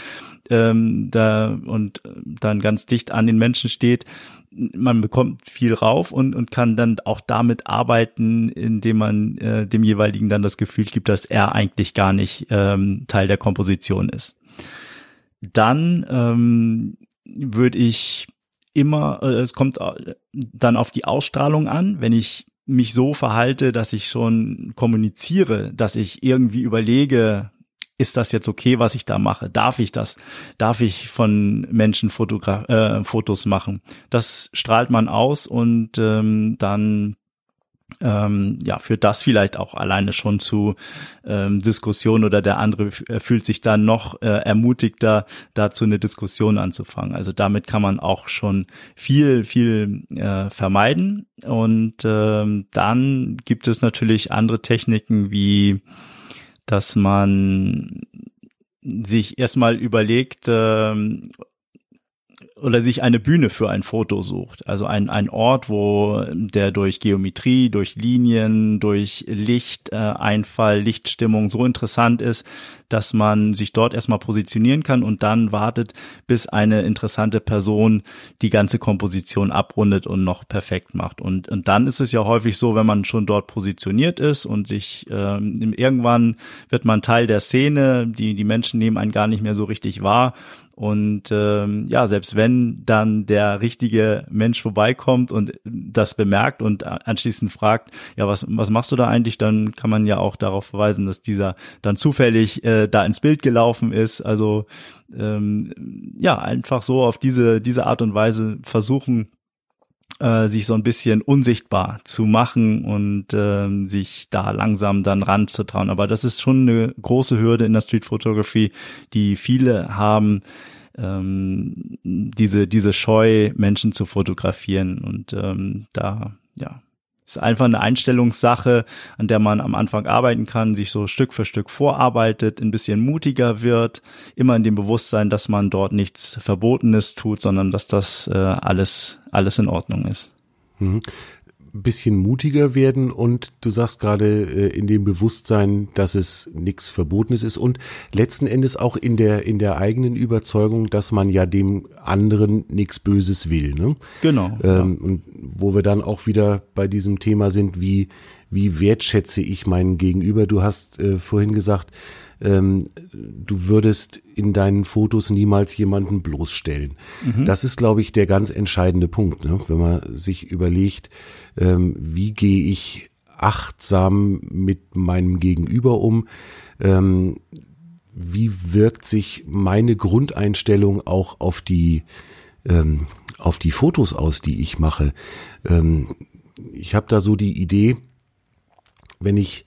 ähm, da und dann ganz dicht an den Menschen steht, man bekommt viel rauf und, und kann dann auch damit arbeiten, indem man äh, dem jeweiligen dann das Gefühl gibt, dass er eigentlich gar nicht ähm, Teil der Komposition ist. Dann ähm, würde ich immer, äh, es kommt äh, dann auf die Ausstrahlung an, wenn ich mich so verhalte, dass ich schon kommuniziere, dass ich irgendwie überlege, ist das jetzt okay, was ich da mache? Darf ich das? Darf ich von Menschen Fotogra äh, Fotos machen? Das strahlt man aus und ähm, dann ähm, ja, führt das vielleicht auch alleine schon zu ähm, Diskussion oder der andere äh, fühlt sich dann noch äh, ermutigter, dazu eine Diskussion anzufangen. Also damit kann man auch schon viel, viel äh, vermeiden. Und ähm, dann gibt es natürlich andere Techniken wie, dass man sich erstmal überlegt, ähm, oder sich eine Bühne für ein Foto sucht. Also ein, ein Ort, wo der durch Geometrie, durch Linien, durch Licht, äh, Einfall, Lichtstimmung so interessant ist, dass man sich dort erstmal positionieren kann und dann wartet, bis eine interessante Person die ganze Komposition abrundet und noch perfekt macht. Und, und dann ist es ja häufig so, wenn man schon dort positioniert ist und sich ähm, irgendwann wird man Teil der Szene, die, die Menschen nehmen einen gar nicht mehr so richtig wahr und ähm, ja, selbst wenn dann der richtige Mensch vorbeikommt und das bemerkt und anschließend fragt, ja, was, was machst du da eigentlich, dann kann man ja auch darauf verweisen, dass dieser dann zufällig äh, da ins Bild gelaufen ist. Also ähm, ja, einfach so auf diese, diese Art und Weise versuchen, äh, sich so ein bisschen unsichtbar zu machen und äh, sich da langsam dann ranzutrauen. Aber das ist schon eine große Hürde in der Street Photography, die viele haben, ähm, diese, diese Scheu, Menschen zu fotografieren. Und ähm, da, ja, ist einfach eine Einstellungssache, an der man am Anfang arbeiten kann, sich so Stück für Stück vorarbeitet, ein bisschen mutiger wird, immer in dem Bewusstsein, dass man dort nichts Verbotenes tut, sondern dass das äh, alles, alles in Ordnung ist. Mhm bisschen mutiger werden und du sagst gerade äh, in dem Bewusstsein, dass es nichts Verbotenes ist und letzten Endes auch in der in der eigenen Überzeugung, dass man ja dem anderen nichts Böses will. Ne? Genau. Ähm, ja. Und wo wir dann auch wieder bei diesem Thema sind, wie wie wertschätze ich meinen Gegenüber? Du hast äh, vorhin gesagt, ähm, du würdest in deinen Fotos niemals jemanden bloßstellen. Mhm. Das ist, glaube ich, der ganz entscheidende Punkt, ne? wenn man sich überlegt, ähm, wie gehe ich achtsam mit meinem Gegenüber um, ähm, wie wirkt sich meine Grundeinstellung auch auf die ähm, auf die Fotos aus, die ich mache. Ähm, ich habe da so die Idee, wenn ich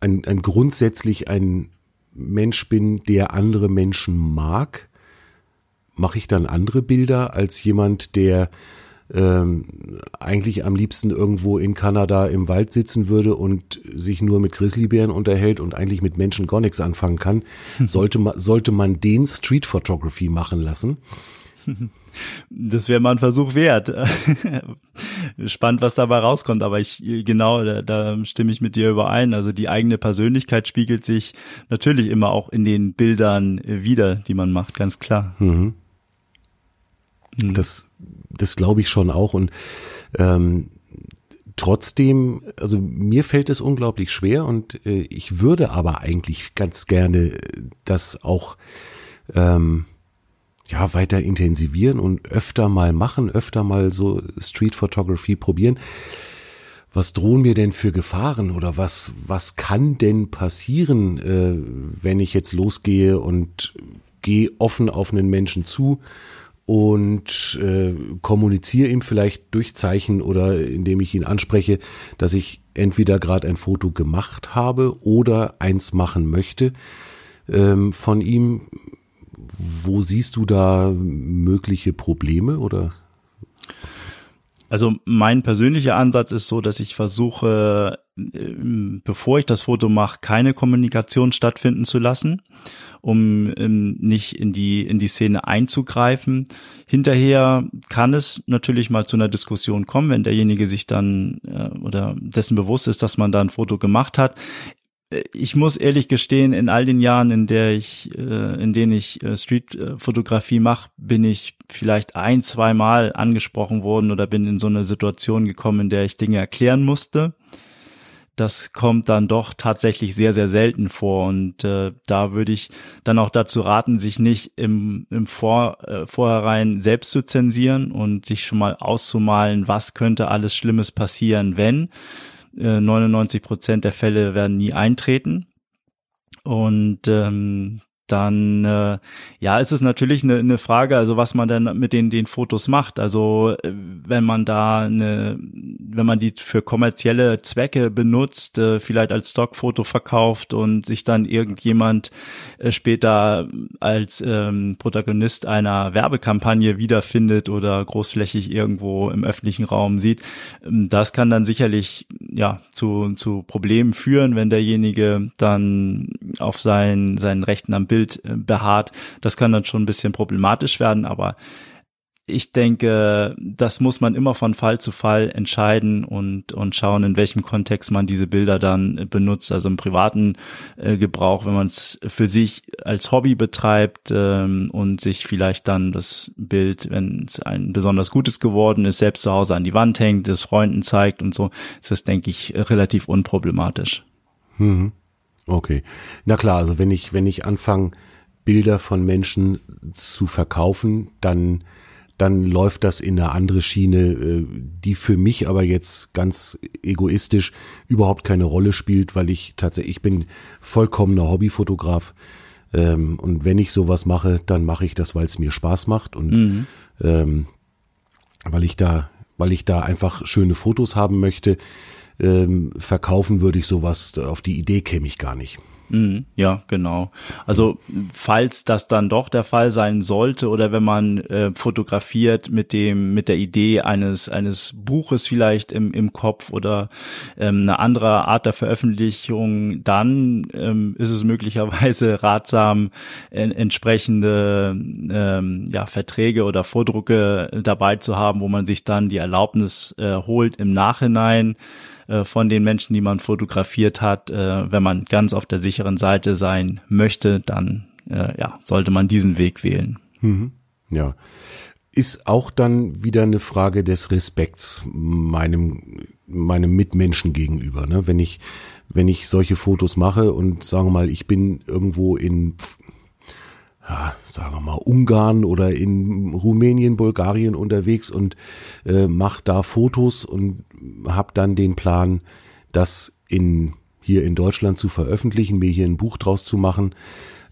ein, ein grundsätzlich ein Mensch bin, der andere Menschen mag, mache ich dann andere Bilder als jemand, der ähm, eigentlich am liebsten irgendwo in Kanada im Wald sitzen würde und sich nur mit Grizzlybären unterhält und eigentlich mit Menschen gar nichts anfangen kann, sollte man, sollte man den Street Photography machen lassen. Das wäre mal ein Versuch wert. Spannend, was dabei rauskommt, aber ich genau, da, da stimme ich mit dir überein. Also die eigene Persönlichkeit spiegelt sich natürlich immer auch in den Bildern wieder, die man macht, ganz klar. Mhm. Mhm. Das, das glaube ich schon auch. Und ähm, trotzdem, also mir fällt es unglaublich schwer und äh, ich würde aber eigentlich ganz gerne das auch ähm, ja, weiter intensivieren und öfter mal machen, öfter mal so Street Photography probieren. Was drohen mir denn für Gefahren oder was, was kann denn passieren, äh, wenn ich jetzt losgehe und gehe offen auf einen Menschen zu und äh, kommuniziere ihm vielleicht durch Zeichen oder indem ich ihn anspreche, dass ich entweder gerade ein Foto gemacht habe oder eins machen möchte ähm, von ihm. Wo siehst du da mögliche Probleme oder? Also mein persönlicher Ansatz ist so, dass ich versuche, ähm, bevor ich das Foto mache, keine Kommunikation stattfinden zu lassen, um ähm, nicht in die in die Szene einzugreifen. Hinterher kann es natürlich mal zu einer Diskussion kommen, wenn derjenige sich dann äh, oder dessen bewusst ist, dass man da ein Foto gemacht hat ich muss ehrlich gestehen, in all den Jahren, in der ich, äh, in denen ich äh, Streetfotografie mache, bin ich vielleicht ein, zwei Mal angesprochen worden oder bin in so eine Situation gekommen, in der ich Dinge erklären musste. Das kommt dann doch tatsächlich sehr, sehr selten vor. Und äh, da würde ich dann auch dazu raten, sich nicht im, im Vor, äh, Vorhinein selbst zu zensieren und sich schon mal auszumalen, was könnte alles Schlimmes passieren, wenn 99 äh, Prozent der Fälle werden nie eintreten. Und ähm, dann äh, ja, ist es natürlich eine, eine Frage, also was man dann mit den den Fotos macht. Also äh, wenn man da eine, wenn man die für kommerzielle Zwecke benutzt, äh, vielleicht als Stockfoto verkauft und sich dann irgendjemand äh, später als ähm, Protagonist einer Werbekampagne wiederfindet oder großflächig irgendwo im öffentlichen Raum sieht, ähm, das kann dann sicherlich ja zu zu Problemen führen, wenn derjenige dann auf seinen seinen Rechten am Bild äh, beharrt. Das kann dann schon ein bisschen problematisch werden, aber ich denke, das muss man immer von Fall zu Fall entscheiden und, und schauen, in welchem Kontext man diese Bilder dann benutzt. Also im privaten äh, Gebrauch, wenn man es für sich als Hobby betreibt ähm, und sich vielleicht dann das Bild, wenn es ein besonders gutes geworden ist, selbst zu Hause an die Wand hängt, es Freunden zeigt und so, ist das, denke ich, relativ unproblematisch. Mhm. Okay. Na klar, also wenn ich, wenn ich anfange, Bilder von Menschen zu verkaufen, dann, dann läuft das in eine andere Schiene, äh, die für mich aber jetzt ganz egoistisch überhaupt keine Rolle spielt, weil ich tatsächlich, ich bin vollkommener Hobbyfotograf. Ähm, und wenn ich sowas mache, dann mache ich das, weil es mir Spaß macht und mhm. ähm, weil ich da, weil ich da einfach schöne Fotos haben möchte ähm, verkaufen würde ich sowas, auf die Idee käme ich gar nicht. Mhm, ja, genau. Also falls das dann doch der Fall sein sollte oder wenn man äh, fotografiert mit dem mit der Idee eines eines Buches vielleicht im im Kopf oder ähm, eine andere Art der Veröffentlichung, dann ähm, ist es möglicherweise ratsam äh, entsprechende ähm, ja Verträge oder Vordrucke dabei zu haben, wo man sich dann die Erlaubnis äh, holt im Nachhinein äh, von den Menschen, die man fotografiert hat. Äh, wenn man ganz auf der sicheren Seite sein möchte, dann äh, ja, sollte man diesen Weg wählen. Mhm. Ja. Ist auch dann wieder eine Frage des Respekts meinem, meinem Mitmenschen gegenüber. Ne? Wenn ich, wenn ich solche Fotos mache und sagen wir mal, ich bin irgendwo in ja, sagen wir mal, Ungarn oder in Rumänien, Bulgarien unterwegs und äh, mache da Fotos und habe dann den Plan, das in hier in Deutschland zu veröffentlichen, mir hier ein Buch draus zu machen,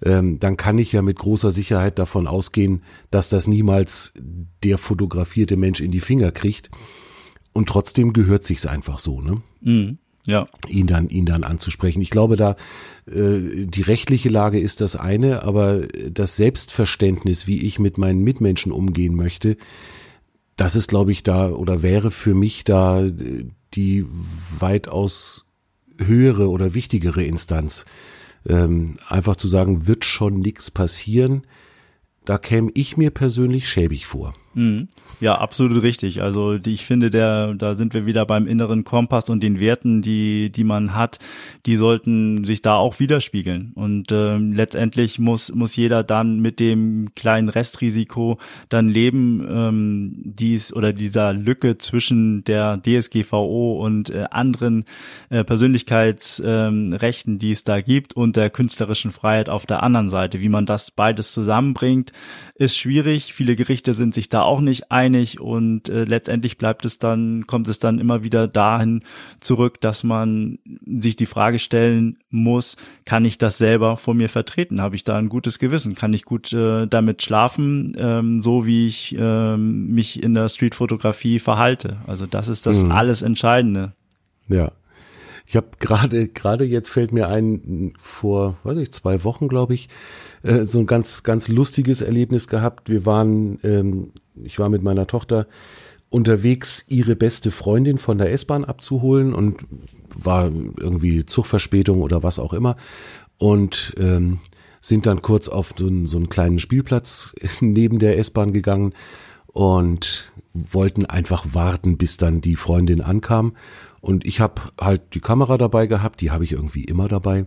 ähm, dann kann ich ja mit großer Sicherheit davon ausgehen, dass das niemals der fotografierte Mensch in die Finger kriegt. Und trotzdem gehört sich's einfach so, ne? Mhm ja. ihn dann ihn dann anzusprechen. Ich glaube, da äh, die rechtliche Lage ist das eine, aber das Selbstverständnis, wie ich mit meinen Mitmenschen umgehen möchte, das ist, glaube ich, da oder wäre für mich da die weitaus höhere oder wichtigere Instanz. Ähm, einfach zu sagen, wird schon nichts passieren, da käme ich mir persönlich schäbig vor. Mhm. Ja, absolut richtig. Also die, ich finde, der, da sind wir wieder beim inneren Kompass und den Werten, die, die man hat, die sollten sich da auch widerspiegeln. Und ähm, letztendlich muss, muss jeder dann mit dem kleinen Restrisiko dann leben, ähm, dies oder dieser Lücke zwischen der DSGVO und äh, anderen äh, Persönlichkeitsrechten, ähm, die es da gibt, und der künstlerischen Freiheit auf der anderen Seite. Wie man das beides zusammenbringt, ist schwierig. Viele Gerichte sind sich da auch nicht einig und äh, letztendlich bleibt es dann, kommt es dann immer wieder dahin zurück, dass man sich die Frage stellen muss, kann ich das selber vor mir vertreten? Habe ich da ein gutes Gewissen? Kann ich gut äh, damit schlafen, ähm, so wie ich ähm, mich in der Streetfotografie verhalte? Also das ist das mhm. alles Entscheidende. Ja. Ich habe gerade gerade jetzt fällt mir ein vor, weiß ich, zwei Wochen glaube ich, äh, so ein ganz ganz lustiges Erlebnis gehabt. Wir waren, ähm, ich war mit meiner Tochter unterwegs, ihre beste Freundin von der S-Bahn abzuholen und war irgendwie Zugverspätung oder was auch immer und ähm, sind dann kurz auf so einen, so einen kleinen Spielplatz neben der S-Bahn gegangen und wollten einfach warten, bis dann die Freundin ankam und ich habe halt die Kamera dabei gehabt, die habe ich irgendwie immer dabei.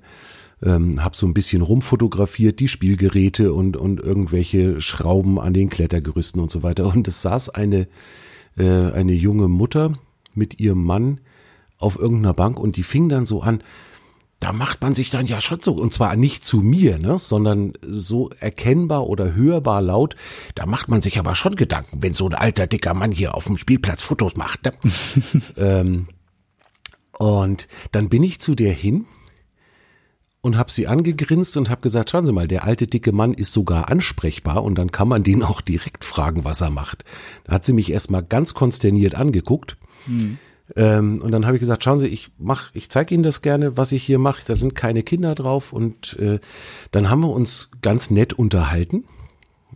Ähm, habe so ein bisschen rumfotografiert, die Spielgeräte und, und irgendwelche Schrauben an den Klettergerüsten und so weiter. Und es saß eine, äh, eine junge Mutter mit ihrem Mann auf irgendeiner Bank und die fing dann so an, da macht man sich dann ja schon so, und zwar nicht zu mir, ne, sondern so erkennbar oder hörbar laut, da macht man sich aber schon Gedanken, wenn so ein alter, dicker Mann hier auf dem Spielplatz Fotos macht. Ne? ähm, und dann bin ich zu der hin und habe sie angegrinst und habe gesagt, schauen Sie mal, der alte dicke Mann ist sogar ansprechbar und dann kann man den auch direkt fragen, was er macht. Da hat sie mich erstmal ganz konsterniert angeguckt. Mhm. Ähm, und dann habe ich gesagt, schauen Sie, ich mach, ich zeige Ihnen das gerne, was ich hier mache. Da sind keine Kinder drauf. Und äh, dann haben wir uns ganz nett unterhalten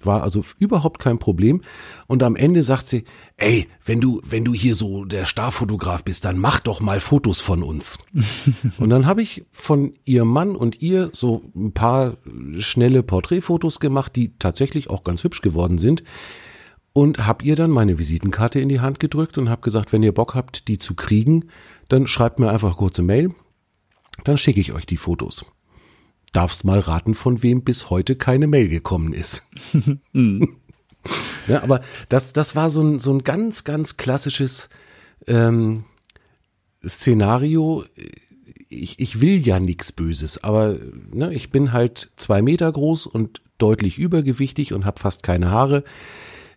war also überhaupt kein Problem. Und am Ende sagt sie, ey, wenn du, wenn du hier so der Starfotograf bist, dann mach doch mal Fotos von uns. und dann habe ich von ihrem Mann und ihr so ein paar schnelle Porträtfotos gemacht, die tatsächlich auch ganz hübsch geworden sind. Und habe ihr dann meine Visitenkarte in die Hand gedrückt und habe gesagt, wenn ihr Bock habt, die zu kriegen, dann schreibt mir einfach kurze Mail, dann schicke ich euch die Fotos darfst mal raten, von wem bis heute keine Mail gekommen ist. Mhm. ja, aber das, das war so ein, so ein ganz, ganz klassisches ähm, Szenario. Ich, ich will ja nichts Böses, aber ne, ich bin halt zwei Meter groß und deutlich übergewichtig und habe fast keine Haare.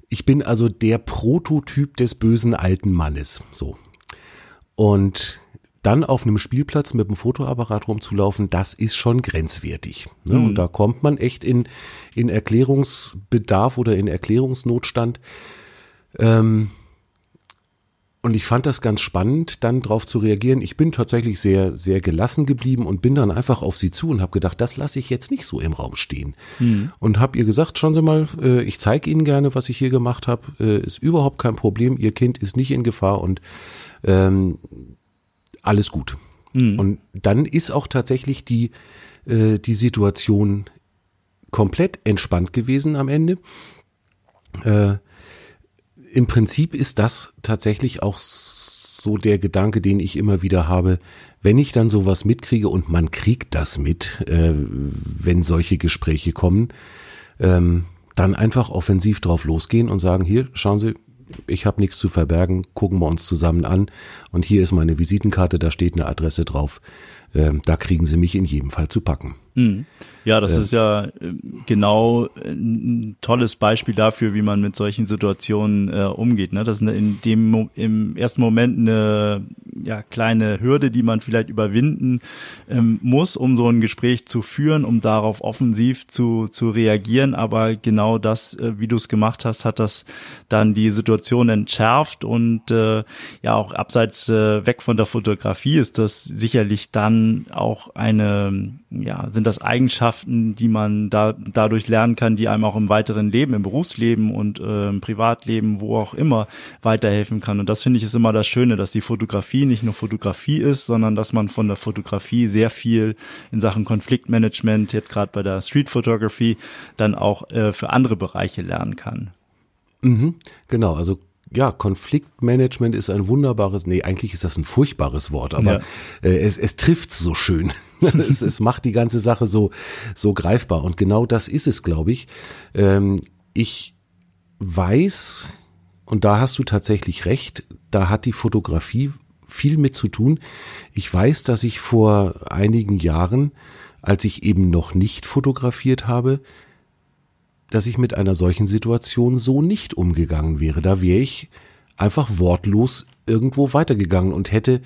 Ich bin also der Prototyp des bösen alten Mannes. So. Und dann auf einem Spielplatz mit dem Fotoapparat rumzulaufen, das ist schon grenzwertig. Ne? Mhm. Und da kommt man echt in, in Erklärungsbedarf oder in Erklärungsnotstand. Ähm, und ich fand das ganz spannend, dann darauf zu reagieren. Ich bin tatsächlich sehr, sehr gelassen geblieben und bin dann einfach auf sie zu und habe gedacht, das lasse ich jetzt nicht so im Raum stehen. Mhm. Und habe ihr gesagt, schauen Sie mal, äh, ich zeige Ihnen gerne, was ich hier gemacht habe. Äh, ist überhaupt kein Problem. Ihr Kind ist nicht in Gefahr und ähm, alles gut. Mhm. Und dann ist auch tatsächlich die, äh, die Situation komplett entspannt gewesen am Ende. Äh, Im Prinzip ist das tatsächlich auch so der Gedanke, den ich immer wieder habe, wenn ich dann sowas mitkriege und man kriegt das mit, äh, wenn solche Gespräche kommen, ähm, dann einfach offensiv drauf losgehen und sagen, hier, schauen Sie, ich habe nichts zu verbergen, gucken wir uns zusammen an. Und hier ist meine Visitenkarte, da steht eine Adresse drauf. Ähm, da kriegen Sie mich in jedem Fall zu packen. Mhm. Ja, das äh, ist ja äh, genau äh, ein tolles Beispiel dafür, wie man mit solchen Situationen äh, umgeht. Ne? Das ist in dem im ersten Moment eine ja, kleine Hürde, die man vielleicht überwinden ähm, muss, um so ein Gespräch zu führen, um darauf offensiv zu, zu reagieren. Aber genau das, äh, wie du es gemacht hast, hat das dann die Situation entschärft und äh, ja auch abseits äh, weg von der Fotografie ist das sicherlich dann auch eine, ja, sind das Eigenschaften, die man da dadurch lernen kann, die einem auch im weiteren Leben, im Berufsleben und äh, im Privatleben, wo auch immer weiterhelfen kann. Und das finde ich ist immer das Schöne, dass die Fotografie nicht nur Fotografie ist, sondern dass man von der Fotografie sehr viel in Sachen Konfliktmanagement, jetzt gerade bei der Street Photography, dann auch äh, für andere Bereiche lernen kann. Mhm, genau, also ja, Konfliktmanagement ist ein wunderbares, nee, eigentlich ist das ein furchtbares Wort, aber ja. äh, es, es trifft so schön. es, es macht die ganze Sache so, so greifbar. Und genau das ist es, glaube ich. Ähm, ich weiß, und da hast du tatsächlich recht, da hat die Fotografie viel mit zu tun. Ich weiß, dass ich vor einigen Jahren, als ich eben noch nicht fotografiert habe, dass ich mit einer solchen Situation so nicht umgegangen wäre. Da wäre ich einfach wortlos irgendwo weitergegangen und hätte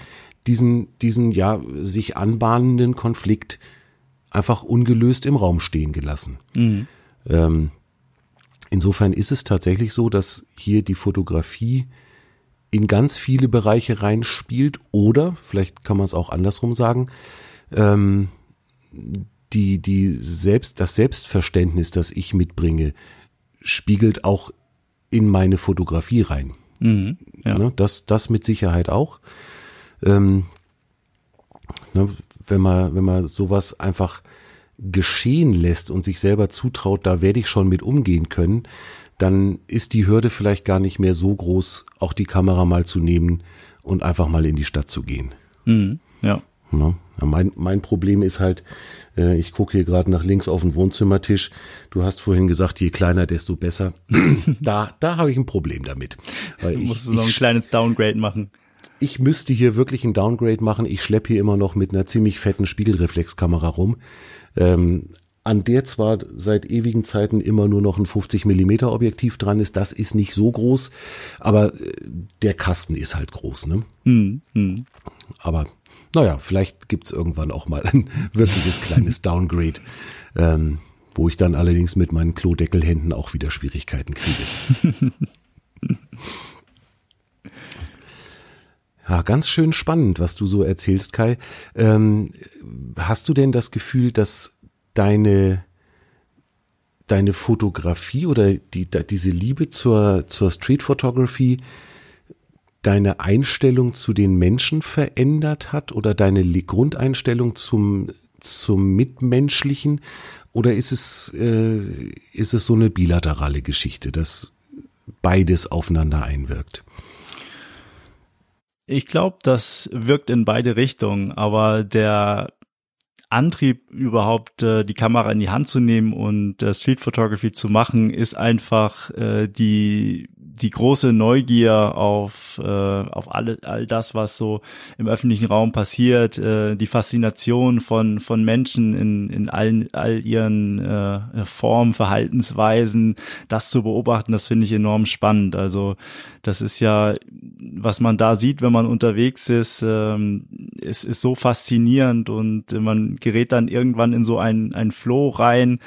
diesen, diesen ja sich anbahnenden Konflikt einfach ungelöst im Raum stehen gelassen. Mhm. Ähm, insofern ist es tatsächlich so, dass hier die Fotografie in ganz viele Bereiche reinspielt oder, vielleicht kann man es auch andersrum sagen, ähm, die, die selbst, das Selbstverständnis, das ich mitbringe, spiegelt auch in meine Fotografie rein. Mhm, ja. ne, das, das mit Sicherheit auch. Ähm, ne, wenn man, wenn man sowas einfach geschehen lässt und sich selber zutraut, da werde ich schon mit umgehen können, dann ist die Hürde vielleicht gar nicht mehr so groß, auch die Kamera mal zu nehmen und einfach mal in die Stadt zu gehen. Mhm, ja. Ne? Mein, mein Problem ist halt, äh, ich gucke hier gerade nach links auf den Wohnzimmertisch. Du hast vorhin gesagt, je kleiner, desto besser. da da habe ich ein Problem damit. Weil du musst ich, noch ein kleines Downgrade machen. Ich müsste hier wirklich ein Downgrade machen. Ich schleppe hier immer noch mit einer ziemlich fetten Spiegelreflexkamera rum. Ähm, an der zwar seit ewigen Zeiten immer nur noch ein 50 Millimeter Objektiv dran ist, das ist nicht so groß, aber äh, der Kasten ist halt groß, ne? Mm, mm. Aber naja, vielleicht gibt's irgendwann auch mal ein wirkliches kleines Downgrade, ähm, wo ich dann allerdings mit meinen Klodeckelhänden auch wieder Schwierigkeiten kriege. Ja, ganz schön spannend, was du so erzählst, Kai. Ähm, hast du denn das Gefühl, dass deine deine Fotografie oder die, diese Liebe zur, zur Street Photography deine Einstellung zu den Menschen verändert hat oder deine Grundeinstellung zum, zum Mitmenschlichen? Oder ist es, äh, ist es so eine bilaterale Geschichte, dass beides aufeinander einwirkt? Ich glaube, das wirkt in beide Richtungen, aber der Antrieb überhaupt äh, die Kamera in die Hand zu nehmen und äh, Street Photography zu machen, ist einfach äh, die die große Neugier auf, äh, auf alle, all das, was so im öffentlichen Raum passiert, äh, die Faszination von, von Menschen in, in allen, all ihren äh, Formen, Verhaltensweisen, das zu beobachten, das finde ich enorm spannend. Also das ist ja, was man da sieht, wenn man unterwegs ist, ähm, ist, ist so faszinierend und man gerät dann irgendwann in so ein, ein Flow rein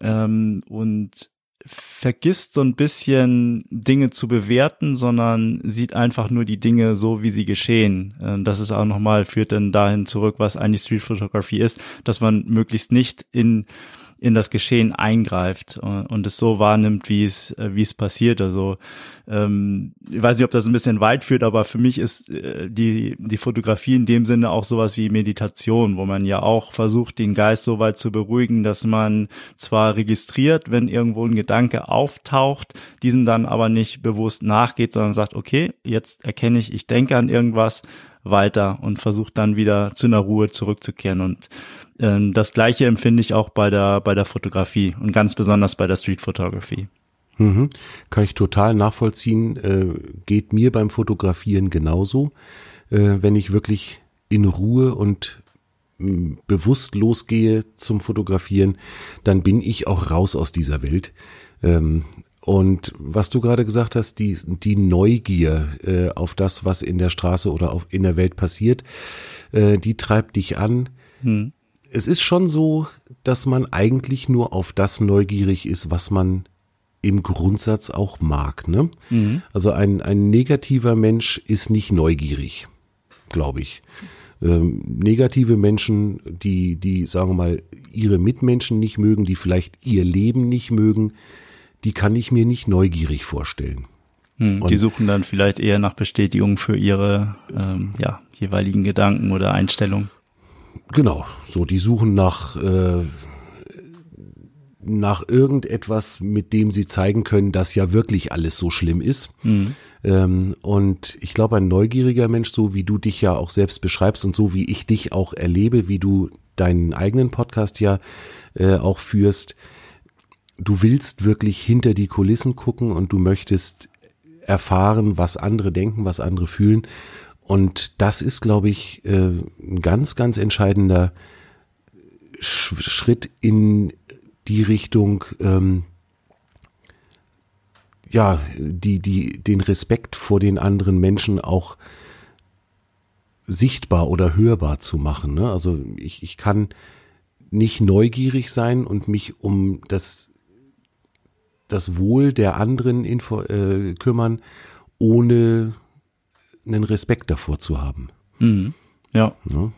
ähm, und vergisst so ein bisschen Dinge zu bewerten, sondern sieht einfach nur die Dinge so, wie sie geschehen. Ähm, das ist auch nochmal, führt dann dahin zurück, was eigentlich Street Photography ist, dass man möglichst nicht in in das Geschehen eingreift und es so wahrnimmt, wie es, äh, wie es passiert. Also ähm, ich weiß nicht, ob das ein bisschen weit führt, aber für mich ist äh, die, die Fotografie in dem Sinne auch sowas wie Meditation, wo man ja auch versucht, den Geist so weit zu beruhigen, dass man zwar registriert, wenn irgendwo ein Gedanke auftaucht, diesem dann aber nicht bewusst nachgeht, sondern sagt, okay, jetzt erkenne ich, ich denke an irgendwas, weiter und versucht dann wieder zu einer Ruhe zurückzukehren. Und ähm, das Gleiche empfinde ich auch bei der, bei der Fotografie und ganz besonders bei der Street Photography. Mhm. Kann ich total nachvollziehen. Äh, geht mir beim Fotografieren genauso. Äh, wenn ich wirklich in Ruhe und mm, bewusst losgehe zum Fotografieren, dann bin ich auch raus aus dieser Welt. Ähm, und was du gerade gesagt hast, die, die Neugier äh, auf das, was in der Straße oder auf, in der Welt passiert, äh, die treibt dich an. Hm. Es ist schon so, dass man eigentlich nur auf das neugierig ist, was man im Grundsatz auch mag. Ne? Mhm. Also ein, ein negativer Mensch ist nicht neugierig, glaube ich. Ähm, negative Menschen, die, die, sagen wir mal, ihre Mitmenschen nicht mögen, die vielleicht ihr Leben nicht mögen, die kann ich mir nicht neugierig vorstellen. Hm, die suchen dann vielleicht eher nach Bestätigung für ihre ähm, ja, jeweiligen Gedanken oder Einstellungen. Genau, so die suchen nach äh, nach irgendetwas, mit dem sie zeigen können, dass ja wirklich alles so schlimm ist. Mhm. Ähm, und ich glaube, ein neugieriger Mensch, so wie du dich ja auch selbst beschreibst und so wie ich dich auch erlebe, wie du deinen eigenen Podcast ja äh, auch führst, du willst wirklich hinter die Kulissen gucken und du möchtest erfahren, was andere denken, was andere fühlen. Und das ist, glaube ich, äh, ein ganz, ganz entscheidender Schritt in die Richtung, ähm, ja, die, die, den Respekt vor den anderen Menschen auch sichtbar oder hörbar zu machen. Ne? Also ich, ich kann nicht neugierig sein und mich um das, das Wohl der anderen info, äh, kümmern, ohne einen Respekt davor zu haben. Mhm. Ja. Ne?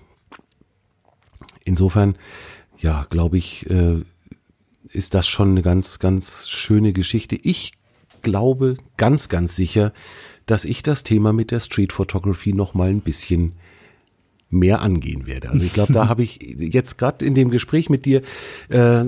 Insofern, ja, glaube ich, äh, ist das schon eine ganz, ganz schöne Geschichte. Ich glaube ganz, ganz sicher, dass ich das Thema mit der Street Photography noch mal ein bisschen mehr angehen werde. Also ich glaube, da habe ich jetzt gerade in dem Gespräch mit dir äh,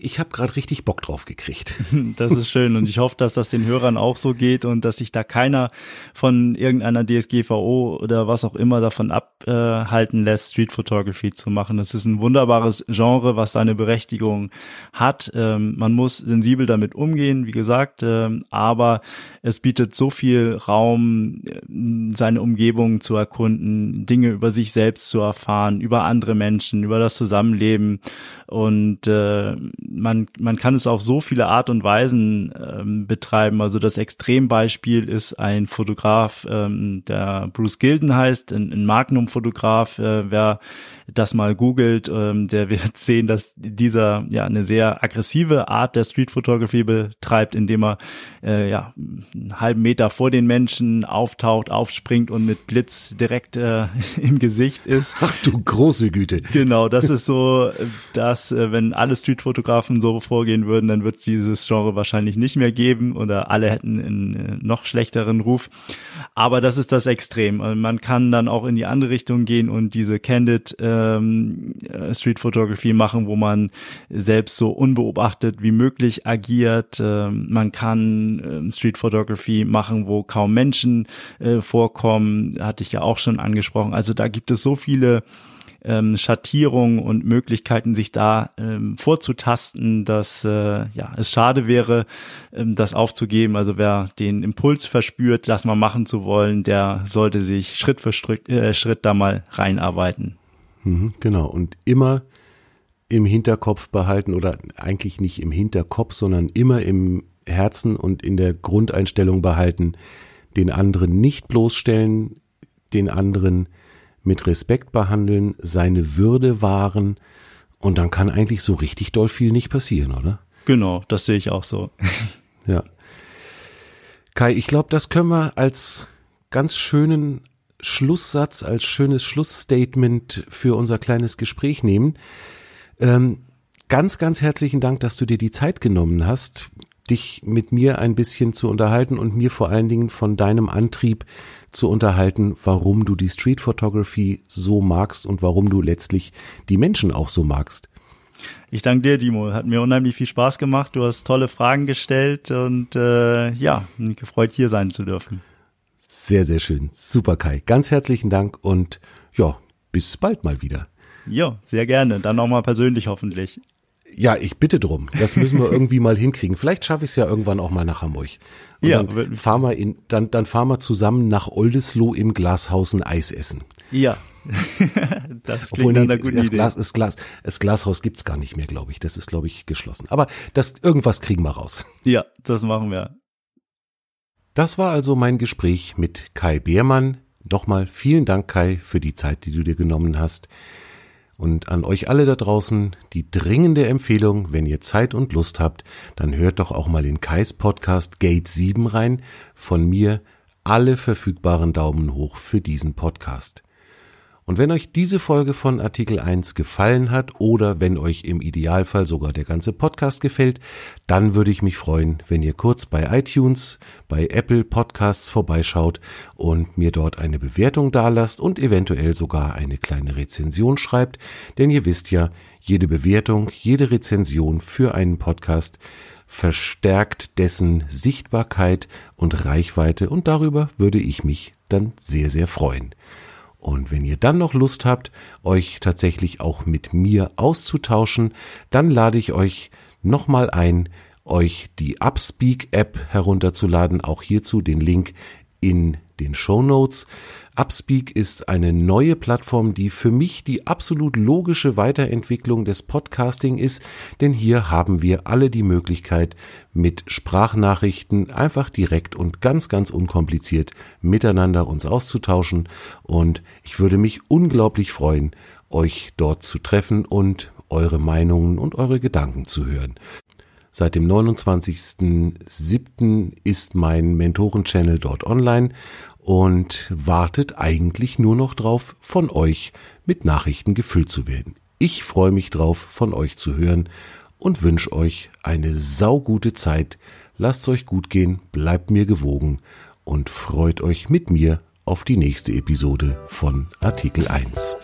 ich habe gerade richtig Bock drauf gekriegt. Das ist schön und ich hoffe, dass das den Hörern auch so geht und dass sich da keiner von irgendeiner DSGVO oder was auch immer davon abhalten lässt, Street Photography zu machen. Es ist ein wunderbares Genre, was seine Berechtigung hat. Ähm, man muss sensibel damit umgehen, wie gesagt, ähm, aber es bietet so viel Raum, seine Umgebung zu erkunden, Dinge über sich selbst zu erfahren, über andere Menschen, über das Zusammenleben und äh, man, man kann es auf so viele Art und Weisen ähm, betreiben. Also das Extrembeispiel ist ein Fotograf, ähm, der Bruce Gilden heißt, ein, ein Magnum-Fotograf. Äh, wer das mal googelt, ähm, der wird sehen, dass dieser ja eine sehr aggressive Art der Street Photography betreibt, indem er äh, ja einen halben Meter vor den Menschen auftaucht, aufspringt und mit Blitz direkt äh, im Gesicht ist. Ach du große Güte. Genau, das ist so, dass äh, wenn alle Street Fotografen so vorgehen würden, dann wird es dieses Genre wahrscheinlich nicht mehr geben oder alle hätten einen äh, noch schlechteren Ruf. Aber das ist das Extrem. Man kann dann auch in die andere Richtung gehen und diese Candid äh, ähm, äh, Street Photography machen, wo man selbst so unbeobachtet wie möglich agiert. Ähm, man kann ähm, Street Photography machen, wo kaum Menschen äh, vorkommen, hatte ich ja auch schon angesprochen. Also da gibt es so viele ähm, Schattierungen und Möglichkeiten, sich da ähm, vorzutasten, dass äh, ja es schade wäre, ähm, das aufzugeben. Also wer den Impuls verspürt, das mal machen zu wollen, der sollte sich Schritt für Schritt, äh, Schritt da mal reinarbeiten. Mhm, genau. Und immer im Hinterkopf behalten oder eigentlich nicht im Hinterkopf, sondern immer im Herzen und in der Grundeinstellung behalten, den anderen nicht bloßstellen, den anderen mit Respekt behandeln, seine Würde wahren und dann kann eigentlich so richtig doll viel nicht passieren, oder? Genau, das sehe ich auch so. ja. Kai, ich glaube, das können wir als ganz schönen Schlusssatz, als schönes Schlussstatement für unser kleines Gespräch nehmen. Ähm, ganz, ganz herzlichen Dank, dass du dir die Zeit genommen hast, dich mit mir ein bisschen zu unterhalten und mir vor allen Dingen von deinem Antrieb zu unterhalten, warum du die Street Photography so magst und warum du letztlich die Menschen auch so magst. Ich danke dir, Dimo. Hat mir unheimlich viel Spaß gemacht. Du hast tolle Fragen gestellt und äh, ja, mich gefreut, hier sein zu dürfen. Sehr, sehr schön. Super, Kai. Ganz herzlichen Dank und ja, bis bald mal wieder. Ja, sehr gerne. Dann nochmal persönlich hoffentlich. Ja, ich bitte drum. Das müssen wir irgendwie mal hinkriegen. Vielleicht schaffe ich es ja irgendwann auch mal nach Hamburg. Und ja, dann fahren wir in, dann, dann fahren wir zusammen nach Oldesloe im Glashaus ein Eis essen. Ja. das klingt Obwohl, nee, das Idee. Glas, das Glas, das Glashaus gibt's gar nicht mehr, glaube ich. Das ist, glaube ich, geschlossen. Aber das, irgendwas kriegen wir raus. Ja, das machen wir. Das war also mein Gespräch mit Kai Beermann. Nochmal vielen Dank, Kai, für die Zeit, die du dir genommen hast. Und an euch alle da draußen die dringende Empfehlung, wenn ihr Zeit und Lust habt, dann hört doch auch mal in Kais Podcast Gate 7 rein. Von mir alle verfügbaren Daumen hoch für diesen Podcast. Und wenn euch diese Folge von Artikel 1 gefallen hat oder wenn euch im Idealfall sogar der ganze Podcast gefällt, dann würde ich mich freuen, wenn ihr kurz bei iTunes, bei Apple Podcasts vorbeischaut und mir dort eine Bewertung dalasst und eventuell sogar eine kleine Rezension schreibt, denn ihr wisst ja, jede Bewertung, jede Rezension für einen Podcast verstärkt dessen Sichtbarkeit und Reichweite und darüber würde ich mich dann sehr, sehr freuen. Und wenn ihr dann noch Lust habt, euch tatsächlich auch mit mir auszutauschen, dann lade ich euch nochmal ein, euch die Upspeak App herunterzuladen. Auch hierzu den Link in den Show Notes. Upspeak ist eine neue Plattform, die für mich die absolut logische Weiterentwicklung des Podcasting ist, denn hier haben wir alle die Möglichkeit, mit Sprachnachrichten einfach direkt und ganz, ganz unkompliziert miteinander uns auszutauschen und ich würde mich unglaublich freuen, euch dort zu treffen und eure Meinungen und eure Gedanken zu hören. Seit dem 29.07. ist mein Mentoren-Channel dort online und wartet eigentlich nur noch drauf, von euch mit Nachrichten gefüllt zu werden. Ich freue mich drauf, von euch zu hören und wünsche euch eine saugute Zeit. Lasst es euch gut gehen, bleibt mir gewogen und freut euch mit mir auf die nächste Episode von Artikel 1.